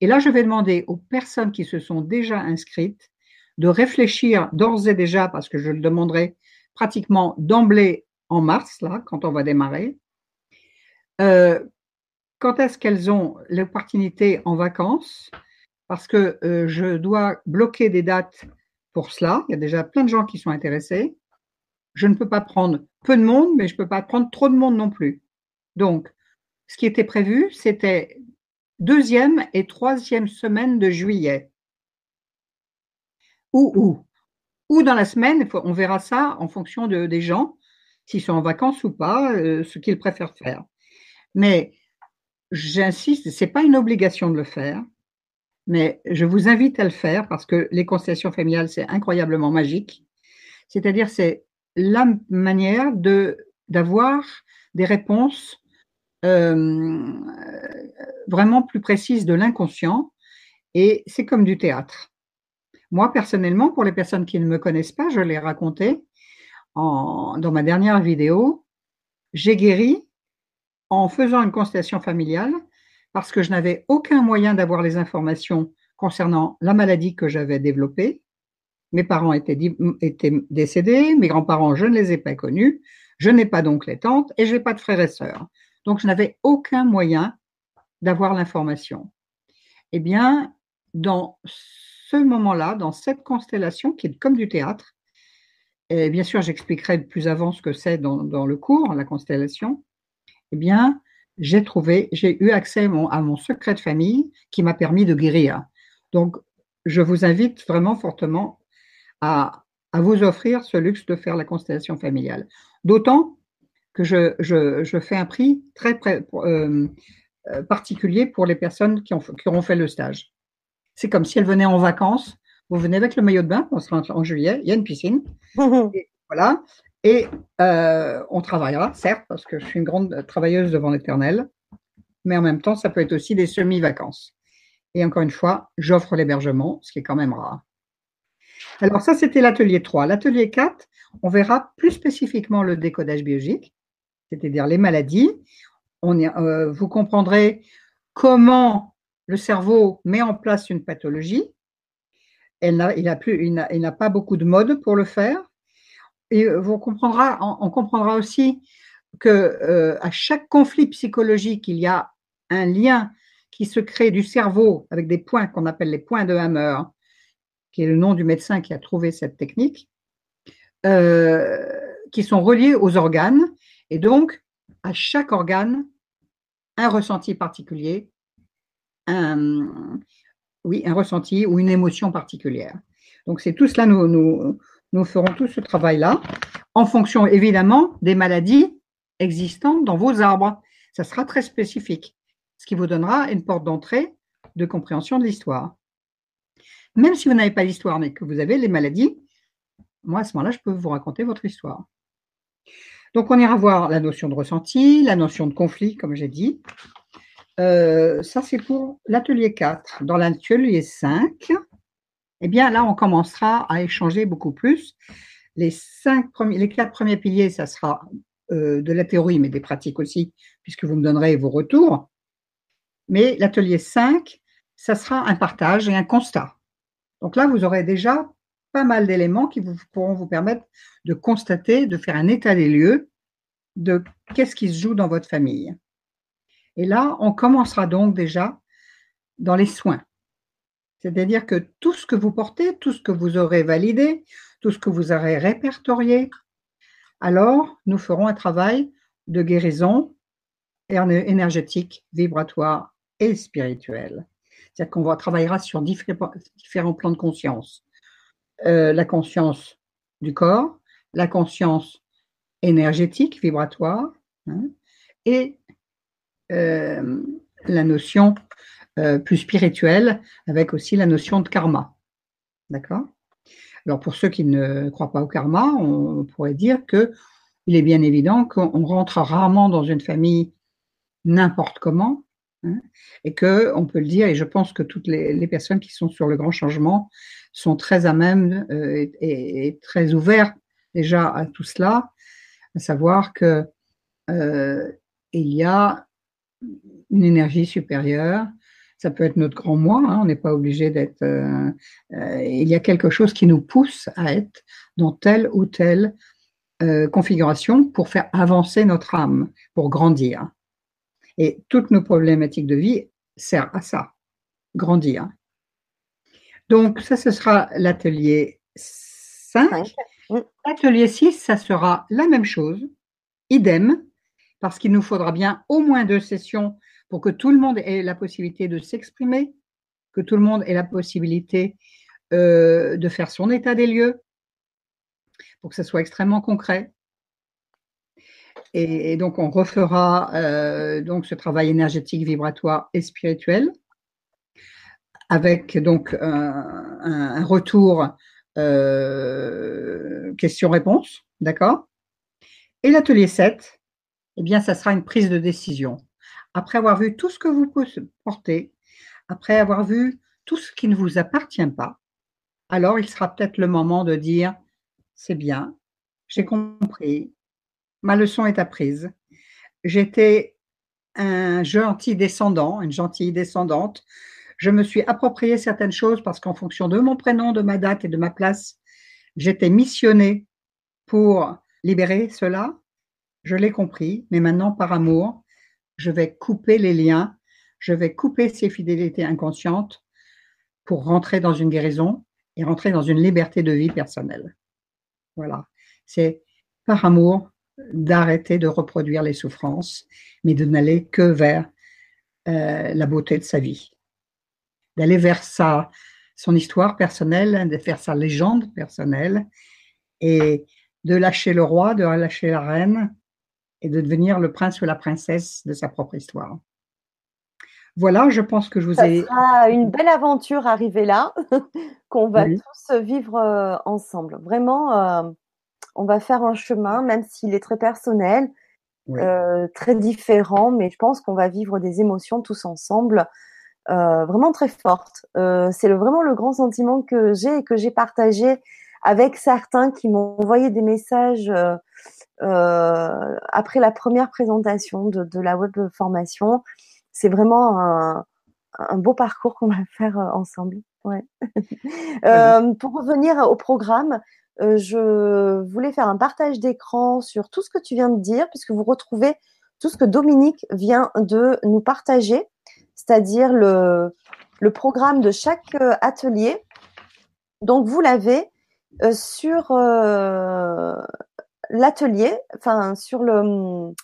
Et là, je vais demander aux personnes qui se sont déjà inscrites de réfléchir d'ores et déjà, parce que je le demanderai pratiquement d'emblée en mars, là, quand on va démarrer. Euh, quand est-ce qu'elles ont l'opportunité en vacances? Parce que euh, je dois bloquer des dates pour cela. Il y a déjà plein de gens qui sont intéressés. Je ne peux pas prendre peu de monde, mais je ne peux pas prendre trop de monde non plus. Donc, ce qui était prévu, c'était deuxième et troisième semaine de juillet. Ou où Ou dans la semaine, on verra ça en fonction de, des gens s'ils sont en vacances ou pas, euh, ce qu'ils préfèrent faire. Mais j'insiste, ce n'est pas une obligation de le faire, mais je vous invite à le faire parce que les constellations familiales, c'est incroyablement magique. C'est-à-dire, c'est la manière de d'avoir des réponses euh, vraiment plus précises de l'inconscient et c'est comme du théâtre. Moi, personnellement, pour les personnes qui ne me connaissent pas, je l'ai raconté, dans ma dernière vidéo, j'ai guéri en faisant une constellation familiale parce que je n'avais aucun moyen d'avoir les informations concernant la maladie que j'avais développée. Mes parents étaient, décédés, mes grands-parents, je ne les ai pas connus, je n'ai pas donc les tantes et je n'ai pas de frères et sœurs. Donc, je n'avais aucun moyen d'avoir l'information. Eh bien, dans ce moment-là, dans cette constellation qui est comme du théâtre, et bien sûr, j'expliquerai plus avant ce que c'est dans, le cours, la constellation, eh bien, j'ai trouvé, j'ai eu accès à mon, secret de famille qui m'a permis de guérir. Donc, je vous invite vraiment fortement à, vous offrir ce luxe de faire la constellation familiale. D'autant que je, fais un prix très, euh, euh, particulier pour les personnes qui, ont, qui auront fait le stage. C'est comme si elles venaient en vacances vous venez avec le maillot de bain, on sera en juillet, il y a une piscine. et, voilà. Et euh, on travaillera, certes, parce que je suis une grande travailleuse devant l'éternel, mais en même temps, ça peut être aussi des semi-vacances. Et encore une fois, j'offre l'hébergement, ce qui est quand même rare. Alors ça, c'était l'atelier 3. L'atelier 4, on verra plus spécifiquement le décodage biologique, c'est-à-dire les maladies. On euh, vous comprendrez comment le cerveau met en place une pathologie, il n'a pas beaucoup de modes pour le faire. Et euh, on, comprendra aussi que euh, à chaque conflit psychologique, il y a un lien qui se crée du cerveau avec des points qu'on appelle les points de Hammer, qui est le nom du médecin qui a trouvé cette technique, euh, qui sont reliés aux organes. Et donc, à chaque organe, un ressenti particulier, un, oui, un ressenti ou une émotion particulière. Donc c'est tout cela, nous, nous ferons tout ce travail-là en fonction évidemment des maladies existantes dans vos arbres. Ça sera très spécifique, ce qui vous donnera une porte d'entrée de compréhension de l'histoire. Même si vous n'avez pas l'histoire, mais que vous avez les maladies, moi à ce moment-là, je peux vous raconter votre histoire. Donc on ira voir la notion de ressenti, la notion de conflit, comme j'ai dit, euh, ça, c'est pour l'atelier 4. Dans l'atelier 5, eh bien, là, on commencera à échanger beaucoup plus. Les, cinq premiers, les quatre premiers piliers, ça sera euh, de la théorie, mais des pratiques aussi, puisque vous me donnerez vos retours. Mais l'atelier 5, ça sera un partage et un constat. Donc là, vous aurez déjà pas mal d'éléments qui vous, pourront vous permettre de constater, de faire un état des lieux de qu'est-ce qui se joue dans votre famille. Et là, on commencera donc déjà dans les soins. C'est-à-dire que tout ce que vous portez, tout ce que vous aurez validé, tout ce que vous aurez répertorié, alors nous ferons un travail de guérison énergétique, vibratoire et spirituel. C'est-à-dire qu'on travaillera sur différents plans de conscience. Euh, la conscience du corps, la conscience énergétique, vibratoire, hein, et euh, la notion euh, plus spirituelle, avec aussi la notion de karma. D'accord? Alors pour ceux qui ne croient pas au karma, on pourrait dire que il est bien évident qu'on rentre rarement dans une famille n'importe comment, hein, et que on peut le dire, et je pense que toutes les, personnes qui sont sur le grand changement sont très à même euh, et, très ouvertes déjà à tout cela, à savoir que euh, il y a une énergie supérieure. Ça peut être notre grand moi, hein, on n'est pas obligé d'être. Euh, il y a quelque chose qui nous pousse à être dans telle ou telle configuration pour faire avancer notre âme, pour grandir. Et toutes nos problématiques de vie servent à ça, grandir. Donc, ça, ce sera l'atelier 5. L'atelier 6, ça sera la même chose, idem, parce qu'il nous faudra bien au moins deux sessions pour que tout le monde ait la possibilité de s'exprimer, que tout le monde ait la possibilité euh, de faire son état des lieux, pour que ce soit extrêmement concret. Et, donc, on refera euh, donc ce travail énergétique, vibratoire et spirituel, avec donc un, retour euh, question-réponse, d'accord? Et l'atelier 7, eh bien, ça sera une prise de décision. Après avoir vu tout ce que vous portez, après avoir vu tout ce qui ne vous appartient pas, alors il sera peut-être le moment de dire, c'est bien, j'ai compris, ma leçon est apprise. J'étais un gentil descendant, une gentille descendante. Je me suis approprié certaines choses parce qu'en fonction de mon prénom, de ma date et de ma place, j'étais missionné pour libérer cela. Je l'ai compris, mais maintenant, par amour, je vais couper les liens, je vais couper ces fidélités inconscientes pour rentrer dans une guérison et rentrer dans une liberté de vie personnelle. Voilà. C'est par amour d'arrêter de reproduire les souffrances, mais de n'aller que vers euh, la beauté de sa vie, d'aller vers sa, son histoire personnelle, de faire sa légende personnelle, et de lâcher le roi, de lâcher la reine, et de devenir le prince ou la princesse de sa propre histoire. Voilà, je pense que je vous ai.
Ça sera une belle aventure arrivée là, qu'on va tous vivre euh, ensemble. Vraiment, euh, on va faire un chemin, même s'il est très personnel, euh, très différent, mais je pense qu'on va vivre des émotions tous ensemble. Euh, vraiment très fortes. C'est vraiment le grand sentiment que j'ai et que j'ai partagé avec certains qui m'ont envoyé des messages après la première présentation de, la web formation. C'est vraiment un, beau parcours qu'on va faire ensemble. Ouais. pour revenir au programme, euh, je voulais faire un partage d'écran sur tout ce que tu viens de dire, puisque vous retrouvez tout ce que Dominique vient de nous partager, c'est-à-dire le, programme de chaque euh, atelier. Donc, vous l'avez euh, sur l'atelier, enfin, sur le,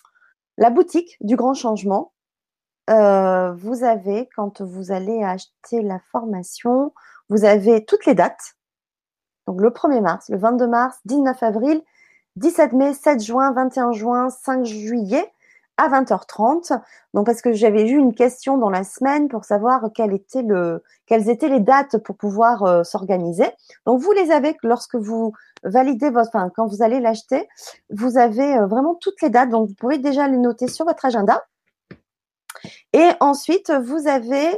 la boutique du Grand Changement. vous avez, quand vous allez acheter la formation, vous avez toutes les dates donc le 1er mars, le 22 mars, 19 avril, 17 mai, 7 juin, 21 juin, 5 juillet à 20h30. Donc parce que j'avais eu une question dans la semaine pour savoir quelles étaient les dates pour pouvoir euh, s'organiser. Donc vous les avez lorsque vous validez votre, enfin quand vous allez l'acheter, vous avez euh, vraiment toutes les dates. Donc vous pouvez déjà les noter sur votre agenda. Et ensuite vous avez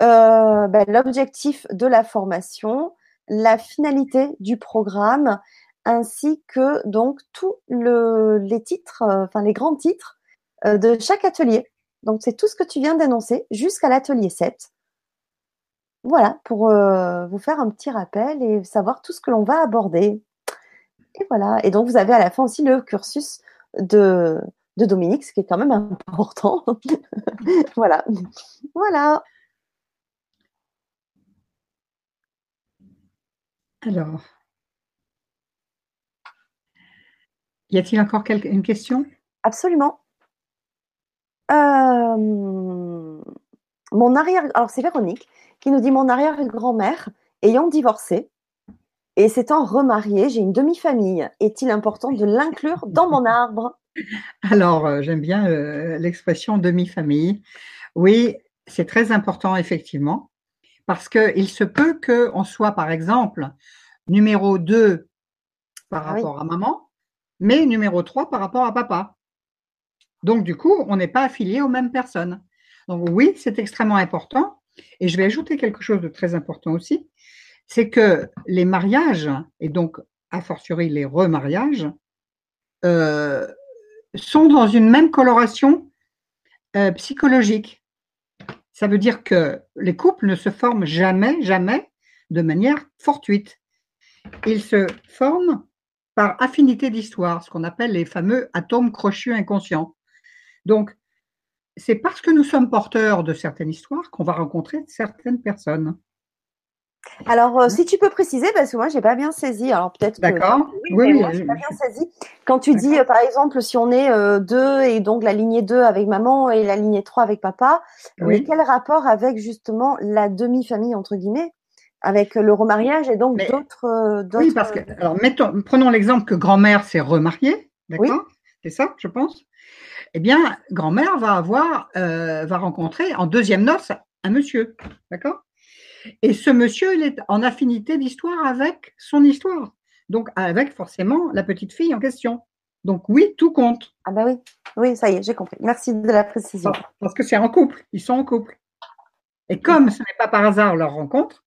euh, ben, l'objectif de la formation, la finalité du programme ainsi que donc tous les titres, enfin les grands titres de chaque atelier. Donc c'est tout ce que tu viens d'annoncer jusqu'à l'atelier 7. voilà, pour euh, vous faire un petit rappel et savoir tout ce que l'on va aborder. Et voilà. Et donc, vous avez à la fin aussi le cursus de, de Dominique, ce qui est quand même important. voilà. Voilà.
Alors, y a-t-il encore une question?
Absolument. Euh, mon arrière, alors c'est Véronique qui nous dit mon arrière-grand-mère ayant divorcé et s'étant remariée, j'ai une demi-famille. Est-il important de l'inclure dans mon arbre?
Alors, euh, j'aime bien euh, l'expression demi-famille. Oui, c'est très important effectivement parce qu'il se peut qu'on soit, par exemple, numéro 2 par ah rapport à maman, mais numéro 3 par rapport à papa. Donc, du coup, on n'est pas affilié aux mêmes personnes. Donc, oui, c'est extrêmement important. Et je vais ajouter quelque chose de très important aussi, c'est que les mariages, et donc a fortiori les remariages, euh, sont dans une même coloration euh, psychologique. Ça veut dire que les couples ne se forment jamais, jamais de manière fortuite. Ils se forment par affinité d'histoire, ce qu'on appelle les fameux atomes crochus inconscients. Donc, c'est parce que nous sommes porteurs de certaines histoires qu'on va rencontrer certaines personnes.
Alors, euh, si tu peux préciser, parce que moi, je n'ai pas bien saisi. Alors, peut-être
D'accord.
Oui, oui, pas bien saisi. Quand tu dis, euh, par exemple, si on est euh, deux et donc la lignée 2 avec maman et la lignée 3 avec papa, mais quel rapport avec justement la demi-famille, entre guillemets, avec le remariage et donc d'autres.
oui, parce que, alors, mettons, prenons l'exemple que grand-mère s'est remariée, d'accord? C'est ça, je pense? Eh bien, grand-mère va avoir, va rencontrer en deuxième noce un monsieur, d'accord? Et ce monsieur, il est en affinité d'histoire avec son histoire. Donc, avec forcément la petite fille en question. Donc, oui, tout compte.
Ah, bah oui. Oui, ça y est, j'ai compris. Merci de la précision.
Parce que c'est en couple. Ils sont en couple. Et comme ce n'est pas par hasard leur rencontre,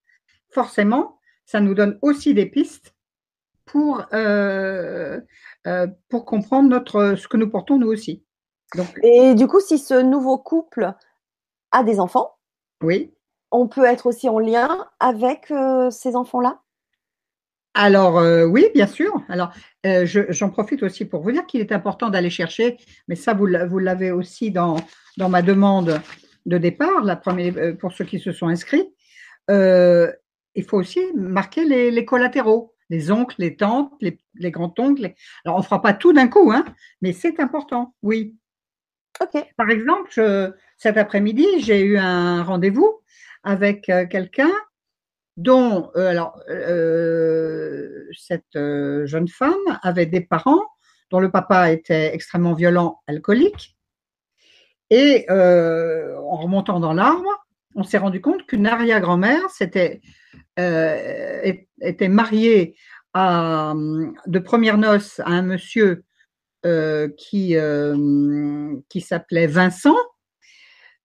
forcément, ça nous donne aussi des pistes pour, euh, euh, pour comprendre notre, ce que nous portons nous aussi.
Donc, Et du coup, si ce nouveau couple a des enfants,
oui
on peut être aussi en lien avec euh, ces enfants-là?
Alors euh, oui, bien sûr. Alors euh, j'en profite aussi pour vous dire qu'il est important d'aller chercher, mais ça vous l'avez aussi dans, dans ma demande de départ, la première, pour ceux qui se sont inscrits. il faut aussi marquer les, collatéraux, les oncles, les tantes, les, grands-oncles. Alors on ne fera pas tout d'un coup, hein, mais c'est important, oui. Par exemple, cet après-midi, j'ai eu un rendez-vous avec euh, quelqu'un dont, euh, alors, euh, cette jeune femme avait des parents dont le papa était extrêmement violent, alcoolique. Et en remontant dans l'arbre, on s'est rendu compte qu'une arrière-grand-mère était, était mariée à, de première noces à un monsieur qui, qui s'appelait Vincent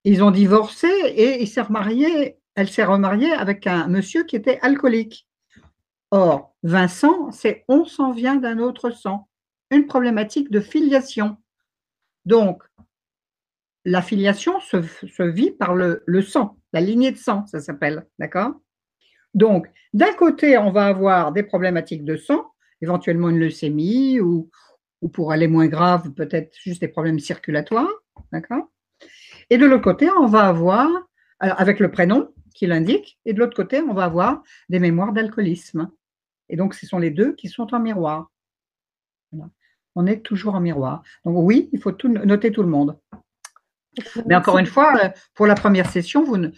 ils ont divorcé et il s'est remarié, elle s'est remariée avec un monsieur qui était alcoolique. Or, Vincent, c'est on s'en vient d'un autre sang, une problématique de filiation. Donc, la filiation se, vit par le, sang, la lignée de sang, ça s'appelle, d'accord? Donc, d'un côté, on va avoir des problématiques de sang, éventuellement une leucémie ou, ou pour aller moins grave, peut-être juste des problèmes circulatoires, d'accord? Et de l'autre côté, on va avoir, avec le prénom qui l'indique, et de l'autre côté, on va avoir des mémoires d'alcoolisme. Et donc, ce sont les deux qui sont en miroir. On est toujours en miroir. Donc oui, il faut noter tout le monde. Mais encore une fois, pour la première session, vous ne,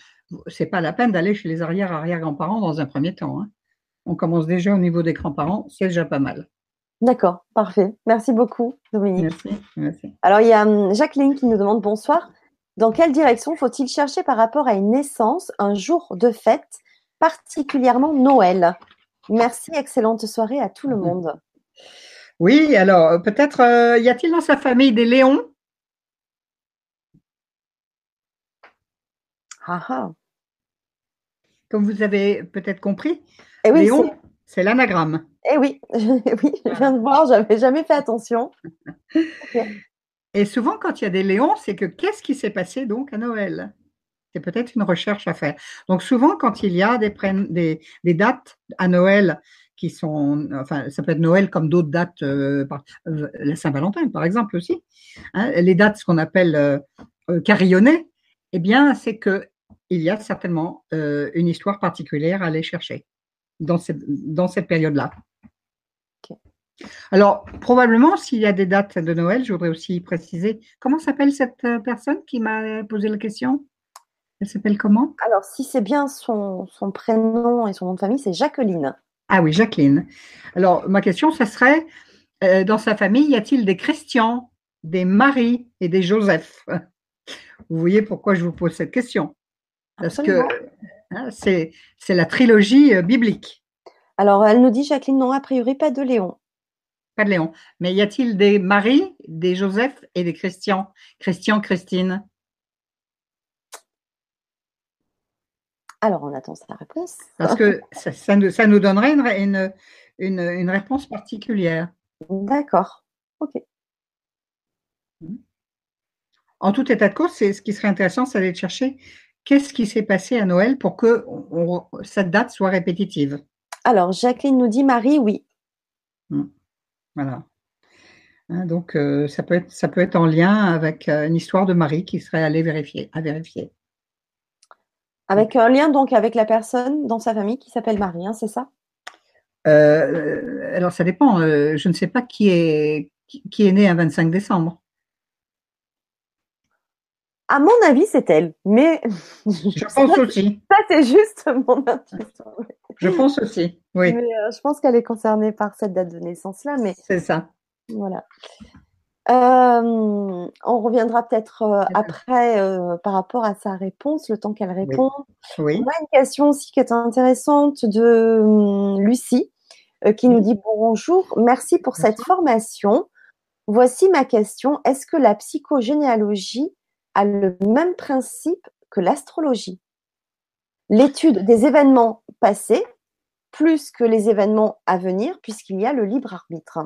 c'est pas la peine d'aller chez les arrière-arrière-grands-parents dans un premier temps. Hein. On commence déjà au niveau des grands-parents, c'est déjà pas mal.
D'accord, parfait. Merci beaucoup, Dominique.
Merci, merci.
Alors, il y a hum, Jacqueline qui nous demande bonsoir. Dans quelle direction faut-il chercher par rapport à une naissance, un jour de fête, particulièrement Noël? Merci, excellente soirée à tout le monde.
Oui, alors peut-être euh, y a-t-il dans sa famille des Léons?
Ah, ah.
Comme vous avez peut-être compris, eh Léon, c'est l'anagramme.
Eh oui, oui, je viens de voir, j'avais jamais fait attention.
Et souvent, quand il y a des Léons, c'est que qu'est-ce qui s'est passé donc à Noël? C'est peut-être une recherche à faire. Donc souvent, quand il y a des, des, des dates à Noël qui sont, enfin, ça peut être Noël comme d'autres dates, euh, euh, la Saint-Valentin par exemple aussi, hein, les dates, ce qu'on appelle euh, carillonnées, eh bien, c'est que il y a certainement une histoire particulière à aller chercher dans cette, dans cette période-là. Alors, probablement, s'il y a des dates de Noël, je voudrais aussi préciser, comment s'appelle cette personne qui m'a posé la question? Elle s'appelle comment?
Alors, si c'est bien son, son, prénom et son nom de famille, c'est Jacqueline.
Ah oui, Jacqueline. Alors, ma question, ce serait, euh, dans sa famille, y a-t-il des Christians, des Marie et des Joseph? Vous voyez pourquoi je vous pose cette question Parce que hein, c'est la trilogie euh, biblique.
Alors, elle nous dit, Jacqueline, non, a priori, pas de Léon.
Pas de Léon. Mais y a-t-il des Marie, des Joseph et des Christians Christian, Christine?
Alors, on attend sa réponse.
Parce que ça, nous, donnerait une, réponse particulière.
D'accord. OK.
En tout état de cause, ce qui serait intéressant, c'est d'aller chercher qu'est-ce qui s'est passé à Noël pour que cette date soit répétitive.
Alors, Jacqueline nous dit Marie, oui.
Hmm. Voilà. Hein, donc, euh, ça, peut être, ça peut être en lien avec euh, une histoire de Marie qui serait allée vérifier, à vérifier.
Avec un lien donc avec la personne dans sa famille qui s'appelle Marie, hein, c'est ça?
Euh, Alors ça dépend. Je ne sais pas qui est, qui est né un 25 décembre.
À mon avis, c'est elle. Mais
je pense aussi.
Ça, c'est juste mon intuition.
Je pense aussi. Oui.
Mais, euh, je pense qu'elle est concernée par cette date de naissance-là. Mais
c'est ça.
Voilà. Euh, on reviendra peut-être euh, après euh, par rapport à sa réponse, le temps qu'elle répond.
Oui.
On a une question aussi qui est intéressante de hum, Lucie qui nous dit bonjour, merci pour cette formation. Voici ma question. Est-ce que la psychogénéalogie a le même principe que l'astrologie? L'étude des événements passés plus que les événements à venir puisqu'il y a le libre arbitre.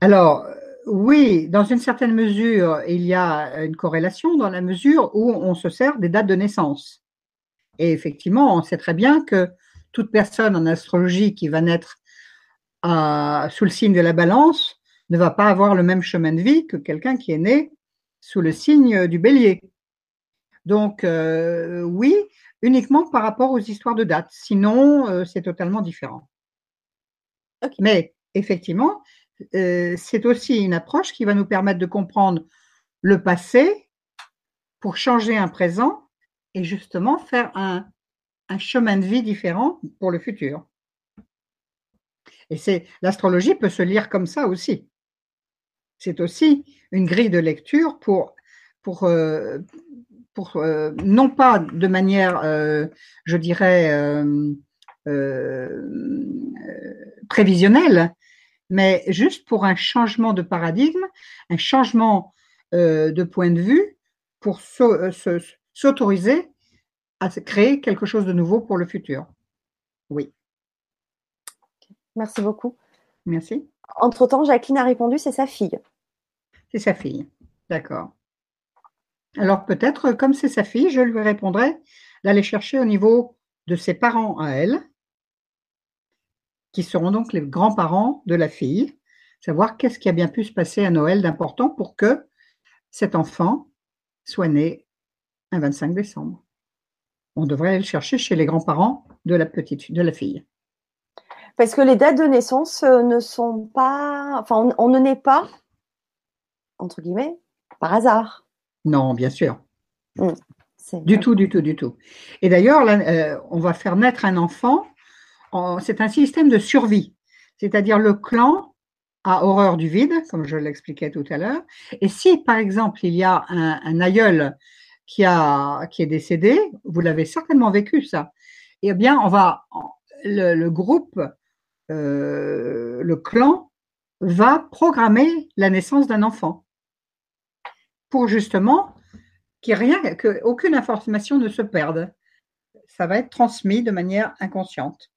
Alors, oui, dans une certaine mesure, il y a une corrélation dans la mesure où on se sert des dates de naissance. Et effectivement, on sait très bien que toute personne en astrologie qui va naître sous le signe de la balance ne va pas avoir le même chemin de vie que quelqu'un qui est né sous le signe du bélier. Donc, euh, oui, uniquement par rapport aux histoires de dates. Sinon, euh, c'est totalement différent. Mais effectivement, euh, c'est aussi une approche qui va nous permettre de comprendre le passé pour changer un présent et justement faire un, chemin de vie différent pour le futur. Et c'est l'astrologie peut se lire comme ça aussi. C'est aussi une grille de lecture pour, pour, pour euh, non pas de manière, je dirais, prévisionnelle, mais juste pour un changement de paradigme, un changement euh, de point de vue pour euh, s'autoriser à créer quelque chose de nouveau pour le futur. Oui.
Merci beaucoup.
Merci.
Entre-temps, Jacqueline a répondu, c'est sa fille.
C'est sa fille, d'accord. Alors peut-être, comme c'est sa fille, je lui répondrai d'aller chercher au niveau de ses parents à elle, qui seront donc les grands-parents de la fille, savoir qu'est-ce qui a bien pu se passer à Noël d'important pour que cet enfant soit né un 25 décembre. On devrait aller le chercher chez les grands-parents de la petite, de la fille.
Parce que les dates de naissance euh, ne sont pas, enfin, on, ne naît pas, entre guillemets, par hasard.
Non, bien sûr. Mmh. du tout, du tout, du tout. Et d'ailleurs, euh, on va faire naître un enfant c'est un système de survie, c'est-à-dire le clan a horreur du vide, comme je l'expliquais tout à l'heure. Et si, par exemple, il y a un, aïeul qui, a, qui est décédé, vous l'avez certainement vécu ça, eh bien, on va, le, groupe, euh, le clan, va programmer la naissance d'un enfant pour justement qu'aucune information ne se perde. Ça va être transmis de manière inconsciente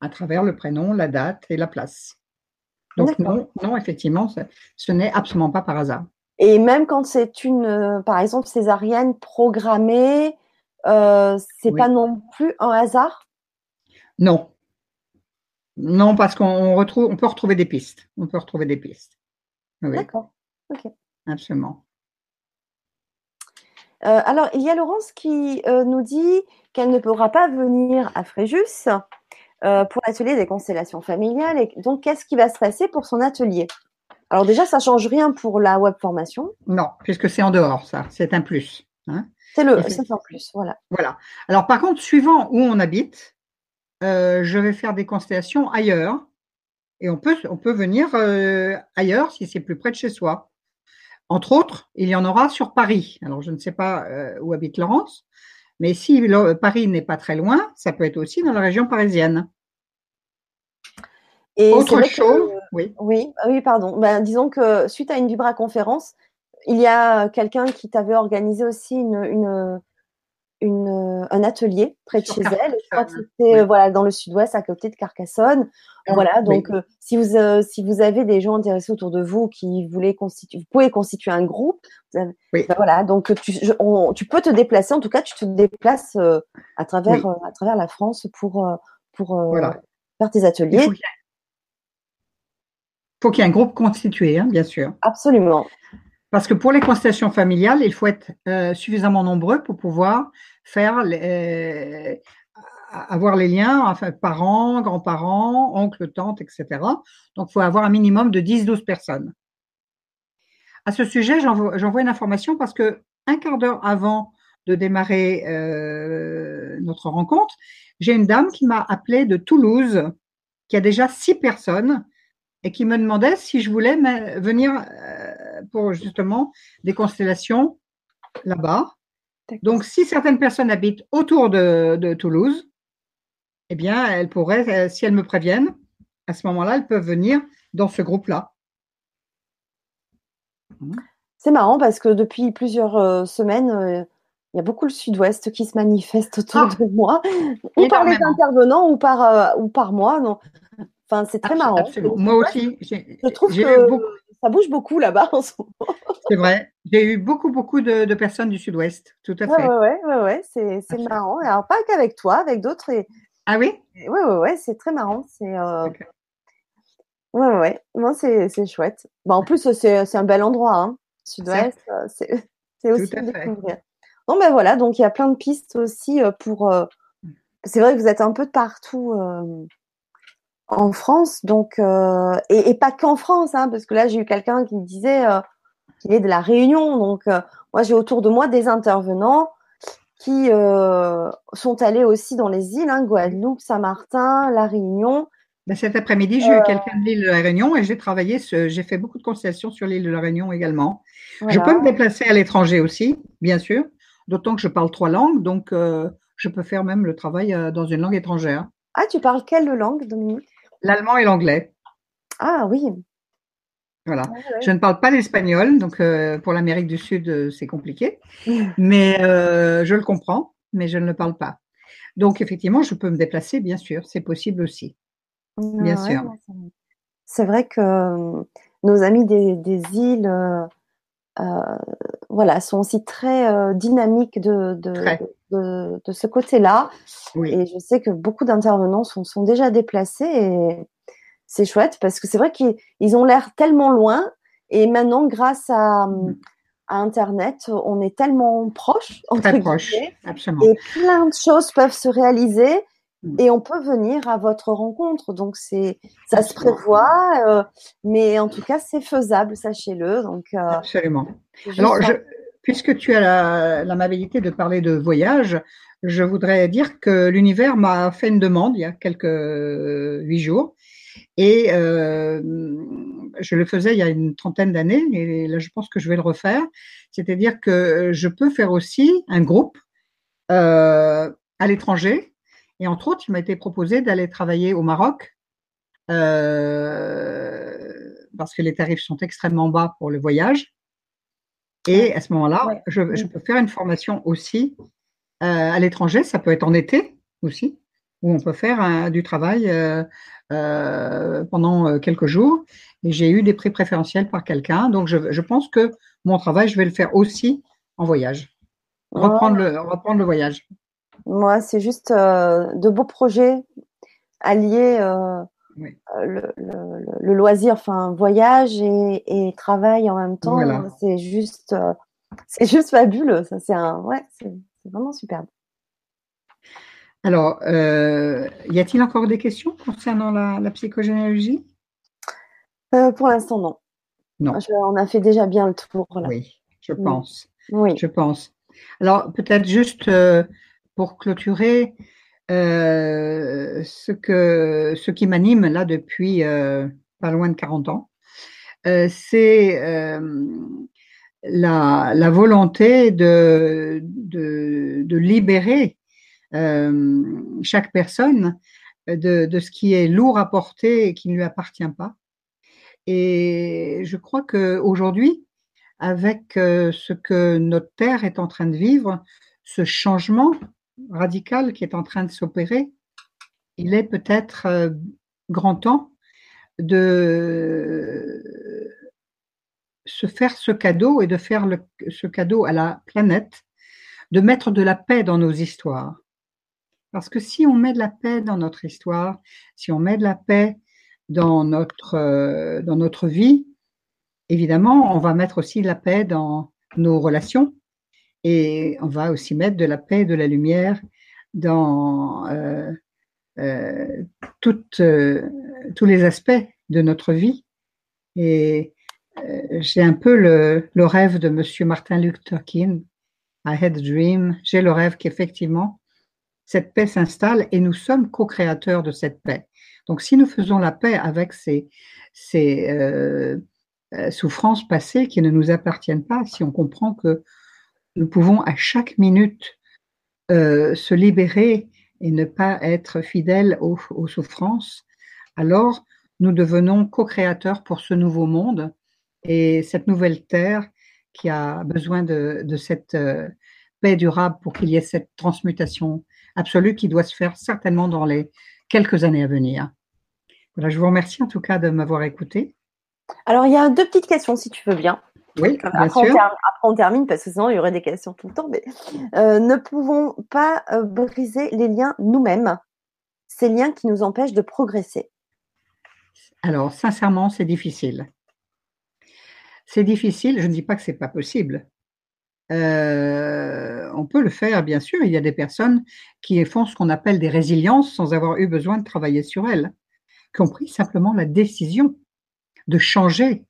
à travers le prénom, la date et la place. Donc non, non, effectivement, ce, n'est absolument pas par hasard.
Et même quand c'est une, par exemple, césarienne programmée, euh, c'est pas non plus un hasard?
Non. Non, parce qu'on retrouve, on peut retrouver des pistes. On peut retrouver des pistes.
D'accord.
Absolument.
Euh, alors, il y a Laurence qui euh, nous dit qu'elle ne pourra pas venir à Fréjus euh, pour l'atelier des constellations familiales. Et donc, qu'est-ce qui va se passer pour son atelier? Alors déjà, ça change rien pour la web formation.
Non, puisque c'est en dehors, ça. C'est un plus.
Hein. c'est le, c'est en plus, voilà.
Voilà. Alors, par contre, suivant où on habite, je vais faire des constellations ailleurs. Et on peut, on peut venir ailleurs si c'est plus près de chez soi. Entre autres, il y en aura sur Paris. Alors, je ne sais pas euh, où habite Laurence, mais si Paris n'est pas très loin, ça peut être aussi dans la région parisienne.
Et Autre chose, oui. oui. Ah oui, pardon. Ben, disons que suite à une Vibra conférence, il y a quelqu'un qui t'avait organisé aussi une, une, un atelier près de chez elle. Je crois que c'était voilà, dans le sud-ouest, à côté de Carcassonne. Voilà, donc euh, si, vous, euh, si vous avez des gens intéressés autour de vous qui voulaient constituer, vous pouvez constituer un groupe. Ben voilà, donc tu, tu peux te déplacer, en tout cas, tu te déplaces euh, à, travers, à travers la France pour, pour faire tes ateliers. Il
faut qu'il y ait un groupe constitué, hein, bien sûr.
Absolument.
Parce que pour les constellations familiales, il faut être suffisamment nombreux pour pouvoir faire les, avoir les liens, parents, grands-parents, oncles, tantes, etc. Donc, il faut avoir un minimum de 10-12 personnes. À ce sujet, j'envoie une information parce que un quart d'heure avant de démarrer euh, notre rencontre, j'ai une dame qui m'a appelé de Toulouse, qui a déjà six personnes et qui me demandait si je voulais venir euh, pour justement des constellations là-bas. Donc, si certaines personnes habitent autour de Toulouse, eh bien, elles pourraient, euh, si elles me préviennent, à ce moment-là, elles peuvent venir dans ce groupe-là.
C'est marrant parce que depuis plusieurs euh, semaines, euh, il y a beaucoup le sud-ouest qui se manifeste autour ah. de moi, ou par les intervenants ou par, ou par moi. Non. Enfin, c'est très marrant.
Moi aussi.
Je trouve que ça bouge beaucoup là-bas en ce moment.
C'est vrai. J'ai eu beaucoup, beaucoup de, personnes du sud-ouest. Tout à fait.
Oui, ouais, ouais, c'est marrant. Alors, pas qu'avec toi, avec d'autres. Et,
ah oui?
Oui, oui, ouais, c'est très marrant. C'est. Euh... Ouais, ouais, non, c'est chouette. Bah, en plus, c'est un bel endroit, hein. Sud-Ouest, euh, c'est aussi à découvrir. Non, ben voilà, donc il y a plein de pistes aussi euh, pour. Euh, c'est vrai que vous êtes un peu de partout en France, donc et, et, pas qu'en France, hein, parce que là j'ai eu quelqu'un qui me disait qu'il est de la Réunion, donc moi j'ai autour de moi des intervenants qui euh, sont allés aussi dans les îles, hein, Guadeloupe, Saint-Martin, La Réunion.
Ben, cet après-midi, j'ai eu euh, quelqu'un de l'île de la Réunion et j'ai travaillé, j'ai fait beaucoup de concessions sur l'île de la Réunion également. Je peux me déplacer à l'étranger aussi, bien sûr, d'autant que je parle trois langues, donc euh, je peux faire même le travail dans une langue étrangère.
Ah, tu parles quelle langue, Dominique?
L'allemand et l'anglais.
Ah oui,
voilà. Je ne parle pas l'espagnol, donc euh, pour l'Amérique du Sud, euh, c'est compliqué. Mais euh, je le comprends, mais je ne le parle pas. Donc effectivement, je peux me déplacer, bien sûr, c'est possible aussi. Bien sûr.
C'est vrai que nos amis des, îles, voilà, sont aussi très dynamiques de, de, de, ce côté-là. Et je sais que beaucoup d'intervenants sont, sont déjà déplacés et c'est chouette parce que c'est vrai qu'ils ont l'air tellement loin et maintenant grâce à, mm. Internet, on est tellement proche.
Très proche, absolument.
Et plein de choses peuvent se réaliser mm. et on peut venir à votre rencontre. Donc c'est, ça se prévoit, euh, mais en tout cas c'est faisable, sachez-le. Donc
euh, absolument. Alors puisque tu as l'amabilité de parler de voyage, je voudrais dire que l'univers m'a fait une demande il y a quelques euh, huit jours et euh, je le faisais il y a une trentaine d'années, et là je pense que je vais le refaire. C'est-à-dire que je peux faire aussi un groupe euh, à l'étranger. Et entre autres, il m'a été proposé d'aller travailler au Maroc parce que les tarifs sont extrêmement bas pour le voyage. Et à ce moment-là, je, je, peux faire une formation aussi à l'étranger. Ça peut être en été aussi où on peut faire du travail pendant quelques jours. Et j'ai eu des prix préférentiels par quelqu'un. Donc, je, pense que mon travail, je vais le faire aussi en voyage. Reprendre, le, reprendre le voyage.
Moi, c'est juste de beaux projets alliés le, loisir, enfin voyage et, travail en même temps. C'est juste, c'est juste fabuleux. Ça, c'est un, ouais, c'est vraiment superbe.
Alors, euh, y a-t-il encore des questions concernant la, psychogénéalogie?
Euh, Pour l'instant, non.
Non.
on a fait déjà bien le tour.
Oui, je pense. Oui. Je pense. Alors, peut-être juste euh, pour clôturer, ce, que, ce qui m'anime là depuis pas loin de 40 ans, c'est la, volonté de, de libérer euh, chaque personne de, de, ce qui est lourd à porter et qui ne lui appartient pas. Et je crois qu'aujourd'hui, avec euh, ce que notre Terre est en train de vivre, ce changement radical qui est en train de s'opérer, il est peut-être euh, grand temps de se faire ce cadeau et de faire ce cadeau à la planète, de mettre de la paix dans nos histoires. Parce que si on met de la paix dans notre histoire, si on met de la paix dans notre, euh, dans notre vie, évidemment, on va mettre aussi de la paix dans nos relations et on va aussi mettre de la paix et de la lumière dans euh, euh, toutes, tous les aspects de notre vie. Et j'ai un peu le, rêve de Monsieur Martin Luther King, I had a dream. J'ai le rêve qu'effectivement, cette paix s'installe et nous sommes co-créateurs de cette paix. Donc si nous faisons la paix avec ces, ces euh, euh, souffrances passées qui ne nous appartiennent pas, si on comprend que nous pouvons à chaque minute euh, se libérer et ne pas être fidèles aux, souffrances, alors nous devenons co-créateurs pour ce nouveau monde et cette nouvelle terre qui a besoin de, cette paix durable pour qu'il y ait cette transmutation absolue qui doit se faire certainement dans les quelques années à venir. Voilà, je vous remercie en tout cas de m'avoir écouté.
Alors, il y a deux petites questions, si tu veux bien.
Oui, bien
après,
sûr.
On après, on termine parce que sinon, il y aurait des questions tout le temps. Mais euh, ne pouvons pas euh, briser les liens nous-mêmes, ces liens qui nous empêchent de progresser.
Alors, sincèrement, c'est difficile. C'est difficile. Je ne dis pas que c'est pas possible. Euh, on peut le faire, bien sûr. Il y a des personnes qui font ce qu'on appelle des résiliences sans avoir eu besoin de travailler sur elles, qui ont pris simplement la décision de changer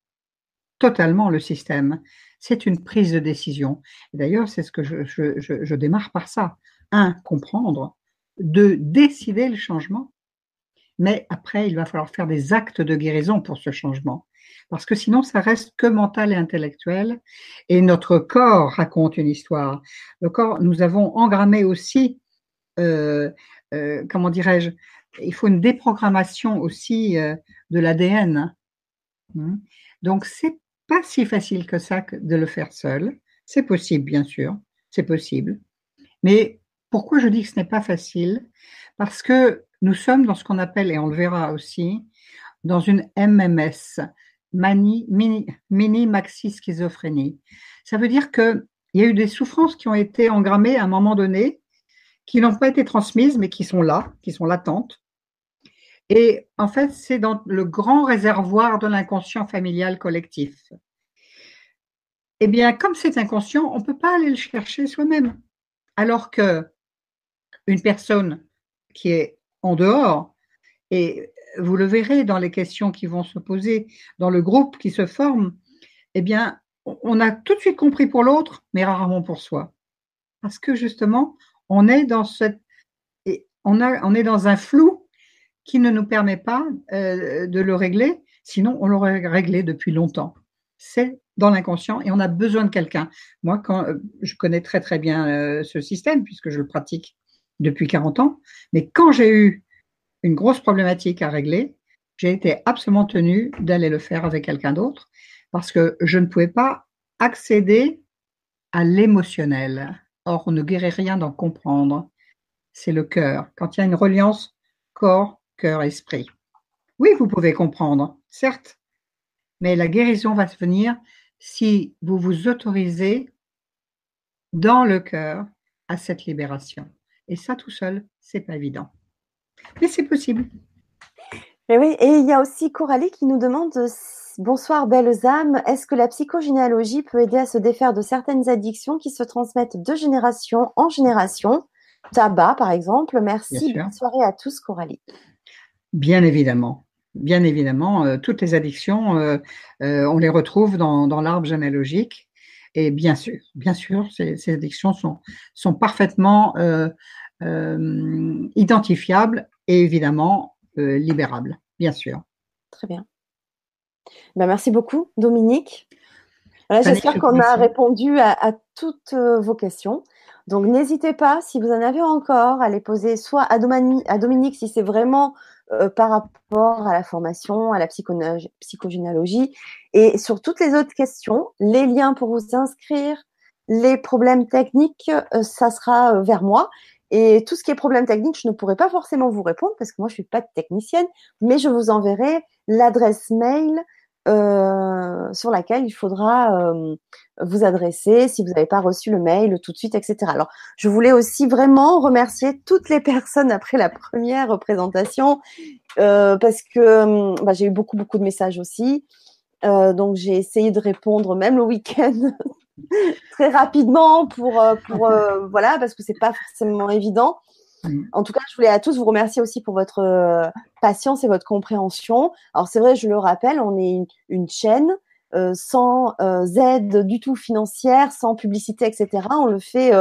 totalement le système. C'est une prise de décision. D'ailleurs, c'est ce que je, démarre par ça. Un, comprendre. Deux, décider le changement. Mais après, il va falloir faire des actes de guérison pour ce changement parce que sinon ça reste que mental et intellectuel, et notre corps raconte une histoire. Le corps, nous avons engrammé aussi, euh, euh, comment dirais-je, il faut une déprogrammation aussi euh, de l'ADN. Hmm. Donc c'est pas si facile que ça de le faire seul. C'est possible, bien sûr, c'est possible. Mais pourquoi je dis que ce n'est pas facile? Parce que nous sommes dans ce qu'on appelle, et on le verra aussi, dans une MMS, mini, mini maxi schizophrénie. Ça veut dire qu'il y a eu des souffrances qui ont été engrammées à un moment donné, qui n'ont pas été transmises, mais qui sont là, qui sont latentes. Et en fait, c'est dans le grand réservoir de l'inconscient familial collectif. Eh bien, comme c'est inconscient, on ne peut pas aller le chercher soi-même. Alors que une personne qui est en dehors et vous le verrez dans les questions qui vont se poser, dans le groupe qui se forme, eh bien, on a tout de suite compris pour l'autre, mais rarement pour soi. Parce que justement, on est dans cette, on, a, on est dans un flou qui ne nous permet pas euh, de le régler, sinon on l'aurait réglé depuis longtemps. C'est dans l'inconscient et on a besoin de quelqu'un. Moi, euh, je connais très très bien euh, ce système puisque je le pratique depuis 40 ans, mais quand j'ai eu une grosse problématique à régler, j'ai été absolument tenue d'aller le faire avec quelqu'un d'autre parce que je ne pouvais pas accéder à l'émotionnel. Or, on ne guérit rien d'en comprendre. c'est le cœur. Quand il y a une reliance corps, cœur, esprit. Oui, vous pouvez comprendre, certes, mais la guérison va se venir si vous vous autorisez dans le cœur à cette libération. Et ça, tout seul, c'est pas évident. Mais c'est possible.
Et oui, et il y a aussi Coralie qui nous demande Bonsoir belles âmes, est-ce que la psychogénéalogie peut aider à se défaire de certaines addictions qui se transmettent de génération en génération? Tabac, par exemple. Merci. Bonne soirée à tous, Coralie.
Bien évidemment. Bien évidemment, euh, toutes les addictions, euh, euh, on les retrouve dans, l'arbre généalogique. Et bien sûr, bien sûr, ces, ces addictions sont, sont parfaitement identifiables et évidemment libérables, bien sûr.
Très bien. Ben, merci beaucoup, Dominique. J'espère qu'on a répondu à, toutes vos questions. Donc, n'hésitez pas, si vous en avez encore, à les poser soit à, Dominique, si c'est vraiment euh, par rapport à la formation, à la psychogénéalogie, et sur toutes les autres questions, les liens pour vous inscrire, les problèmes techniques, euh, ça sera vers moi. Et tout ce qui est problème technique, je ne pourrai pas forcément vous répondre parce que moi, je suis pas technicienne, mais je vous enverrai l'adresse mail euh, sur laquelle il faudra euh, vous adresser si vous n'avez pas reçu le mail tout de suite, etc. Alors, je voulais aussi vraiment remercier toutes les personnes après la première présentation euh, parce que bah, j'ai eu beaucoup, beaucoup de messages aussi. donc, j'ai essayé de répondre même le week-end très rapidement pour, pour voilà, parce que c'est pas forcément évident. En tout cas, je voulais à tous vous remercier aussi pour votre euh, patience et votre compréhension. Alors c'est vrai, je le rappelle, on est une, chaîne euh, sans euh, aide du tout financière, sans publicité, etc. On le fait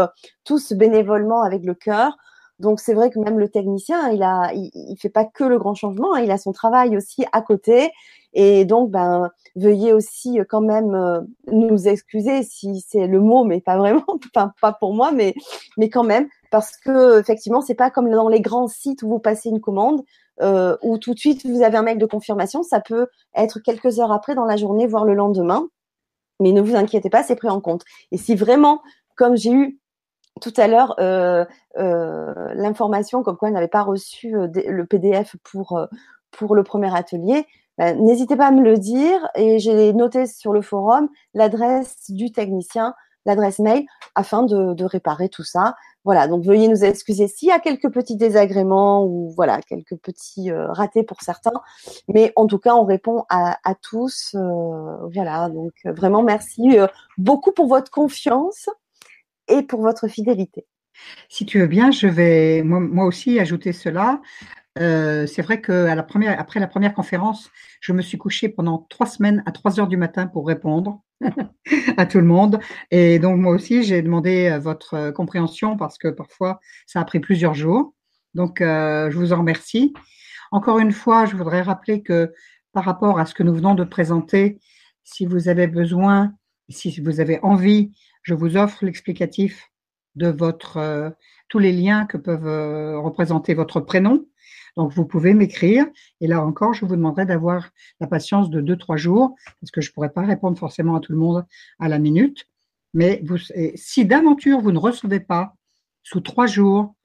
tous bénévolement avec le cœur. Donc c'est vrai que même le technicien, il a, il, fait pas que le grand changement, hein, il a son travail aussi à côté. Et donc, ben, veuillez aussi quand même nous excuser si c'est le mot, mais pas vraiment, enfin pas pour moi, mais mais quand même, parce que effectivement, c'est pas comme dans les grands sites où vous passez une commande. Euh, où tout de suite vous avez un mail de confirmation, ça peut être quelques heures après dans la journée, voire le lendemain. Mais ne vous inquiétez pas, c'est pris en compte. Et si vraiment, comme j'ai eu tout à l'heure euh, euh, l'information comme quoi elle n'avait pas reçu le PDF pour pour le premier atelier, ben, n'hésitez pas à me le dire et j'ai noté sur le forum l'adresse du technicien, l'adresse mail afin de, réparer tout ça. Voilà, donc veuillez nous excuser s'il y a quelques petits désagréments ou voilà quelques petits euh, ratés pour certains, mais en tout cas on répond à, tous. Euh, voilà, donc vraiment merci euh, beaucoup pour votre confiance et pour votre fidélité.
Si tu veux bien, je vais moi, aussi ajouter cela. Euh, c'est vrai que la première, la première conférence, je me suis couchée pendant trois semaines à 3 heures du matin pour répondre à tout le monde. Et donc moi aussi, j'ai demandé euh, votre euh, compréhension parce que parfois, ça a pris plusieurs jours. Donc, je vous en remercie. Encore une fois, je voudrais rappeler que par rapport à ce que nous venons de présenter, si vous avez besoin, si vous avez envie, je vous offre l'explicatif de votre tous les liens que peuvent représenter votre prénom donc, vous pouvez m'écrire. Et là encore, je vous demanderai d'avoir la patience de deux, trois jours, parce que je ne pourrais pas répondre forcément à tout le monde à la minute. Mais si d'aventure vous ne recevez pas sous trois jours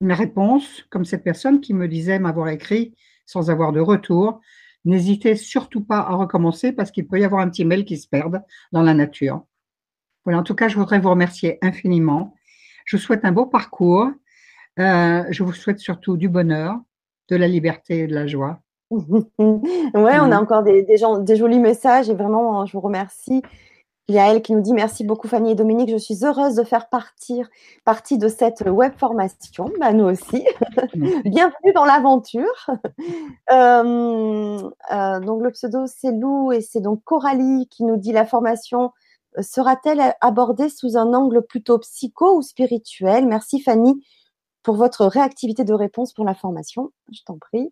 une réponse, comme cette personne qui me disait m'avoir écrit sans avoir de retour, n'hésitez surtout pas à recommencer parce qu'il peut y avoir un petit mail qui se perde dans la nature. Voilà, en tout cas, je voudrais vous remercier infiniment. Je vous souhaite un beau parcours. Euh, je vous souhaite surtout du bonheur, de la liberté et de la joie.
ouais, on a mmh. encore des, gens, des jolis messages et vraiment, je vous remercie. Il y a elle qui nous dit merci beaucoup Fanny et Dominique, je suis heureuse de faire partir, partie de cette web formation. Bah, nous aussi. Mmh. Bienvenue dans l'aventure. Euh, euh, donc le pseudo c'est Lou et c'est donc Coralie qui nous dit la formation euh, sera-t-elle abordée sous un angle plutôt psycho ou spirituel? Merci Fanny pour votre réactivité de réponse pour la formation. Je t'en prie.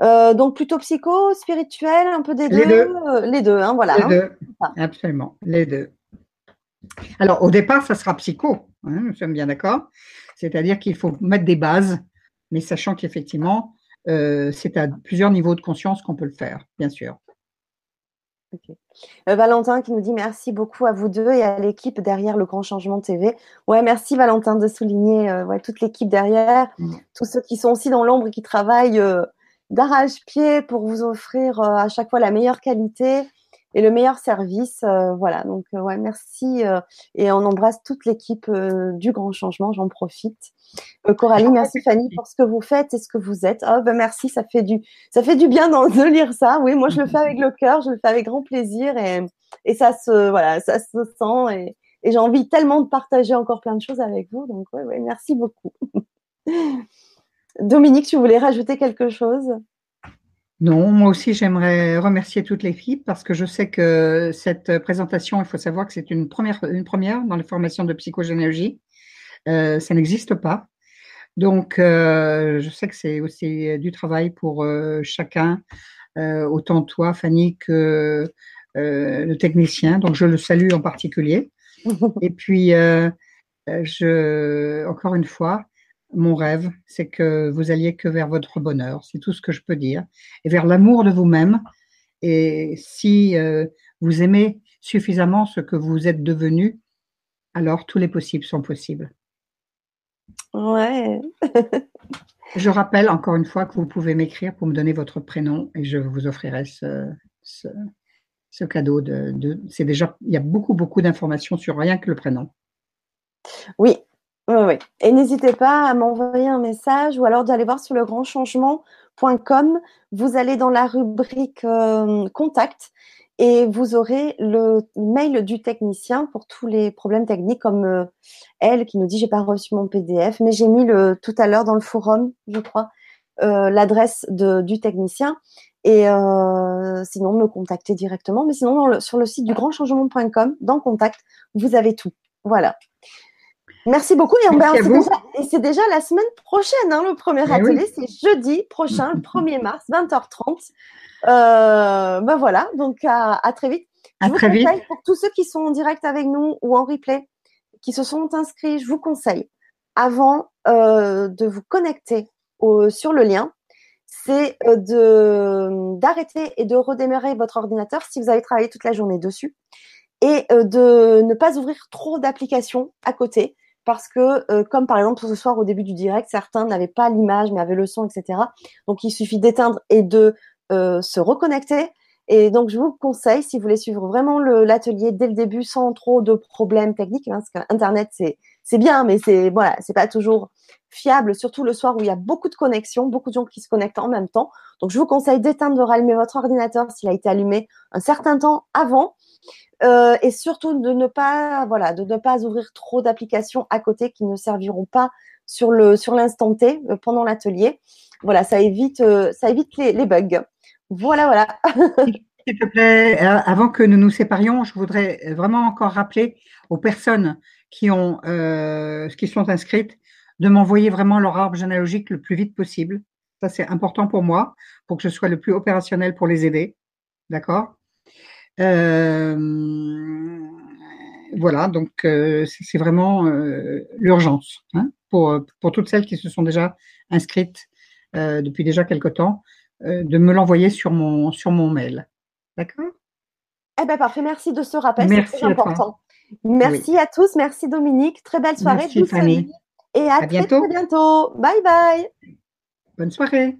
Euh, donc plutôt psycho, spirituel, un peu des les deux. les deux, hein, voilà.
Les deux, absolument, les deux. Alors au départ, ça sera psycho, hein, nous sommes bien d'accord. C'est-à-dire qu'il faut mettre des bases, mais sachant qu'effectivement, euh, c'est à plusieurs niveaux de conscience qu'on peut le faire, bien sûr.
Euh, Valentin qui nous dit merci beaucoup à vous deux et à l'équipe derrière le Grand Changement TV. Ouais, merci Valentin de souligner euh, ouais, toute l'équipe derrière, mm. tous ceux qui sont aussi dans l'ombre et qui travaillent euh, d'arrache-pied pour vous offrir à chaque fois la meilleure qualité et le meilleur service. voilà, donc ouais, merci et on embrasse toute l'équipe du Grand Changement. J'en profite. Euh, Coralie, merci Fanny pour ce que vous faites et ce que vous êtes. Oh, ben merci, ça fait du, ça fait du bien de lire ça. Oui, moi je le fais avec le cœur, je le fais avec grand plaisir et, et ça se, voilà, ça se sent et, et j'ai envie tellement de partager encore plein de choses avec vous. Donc ouais, ouais merci beaucoup. Dominique, tu voulais rajouter quelque chose?
Non, moi aussi j'aimerais remercier toute l'équipe parce que je sais que cette présentation, il faut savoir que c'est une première, une première dans les formations de psychogénéalogie. Euh, ça n'existe pas. Donc, euh, je sais que c'est aussi du travail pour euh, chacun, autant toi, Fanny, que le technicien. Donc, je le salue en particulier. Et puis, je, encore une fois, mon rêve, c'est que vous alliez que vers votre bonheur. C'est tout ce que je peux dire. Et vers l'amour de vous-même. Et si vous aimez suffisamment ce que vous êtes devenu, alors tous les possibles sont possibles.
Ouais.
je rappelle encore une fois que vous pouvez m'écrire pour me donner votre prénom et je vous offrirai ce, ce, cadeau. De, c'est déjà, il y a beaucoup, beaucoup d'informations sur rien que le prénom.
Oui, oui, oui. Et n'hésitez pas à m'envoyer un message ou alors d'aller voir sur le grand changement.com. Vous allez dans la rubrique euh, contact et vous aurez le mail du technicien pour tous les problèmes techniques comme euh, elle qui nous dit j'ai pas reçu mon PDF mais j'ai mis le tout à l'heure dans le forum je crois euh, l'adresse du technicien et sinon me contacter directement mais sinon sur le site du grandchangement.com dans contact vous avez tout voilà Merci beaucoup. Et, c'est déjà, la semaine prochaine, hein, le premier eh atelier. C'est jeudi prochain, le 1er mars, 20h30. Euh, ben voilà, donc à, très vite.
À très vite.
Pour tous ceux qui sont en direct avec nous ou en replay, qui se sont inscrits, je vous conseille, avant euh, de vous connecter au, sur le lien, c'est euh, de d'arrêter et de redémarrer votre ordinateur si vous avez travaillé toute la journée dessus et euh, de ne pas ouvrir trop d'applications à côté parce que, euh, comme par exemple ce soir au début du direct, certains n'avaient pas l'image mais avaient le son, etc. Donc il suffit d'éteindre et de euh, se reconnecter. Et donc je vous conseille, si vous voulez suivre vraiment l'atelier dès le début sans trop de problèmes techniques, hein, parce qu'Internet c'est c'est bien, mais c'est voilà, c'est pas toujours fiable, surtout le soir où il y a beaucoup de connexions, beaucoup de gens qui se connectent en même temps. Donc je vous conseille d'éteindre, de rallumer votre ordinateur s'il a été allumé un certain temps avant euh, et surtout de ne pas voilà de ne pas ouvrir trop d'applications à côté qui ne serviront pas sur le sur l'instant T euh, pendant l'atelier. Voilà, ça évite euh, ça évite les, les, bugs. Voilà, voilà.
S'il te plaît, avant que nous nous séparions, je voudrais vraiment encore rappeler aux personnes qui ont qui sont inscrites de m'envoyer vraiment leur arbre généalogique le plus vite possible. Ça, c'est important pour moi, pour que je sois le plus opérationnel pour les aider. D'accord? Voilà, donc euh, c'est vraiment euh, l'urgence hein, pour, pour toutes celles qui se sont déjà inscrites depuis déjà quelque temps, de me l'envoyer sur mon, sur mon mail. D'accord?
Eh bien, parfait. Merci de ce rappel. C'est important. Merci à tous. Merci Dominique. Très belle soirée.
Merci Fanny.
Et à, très, bientôt. très bientôt. Bye bye.
Bonne soirée.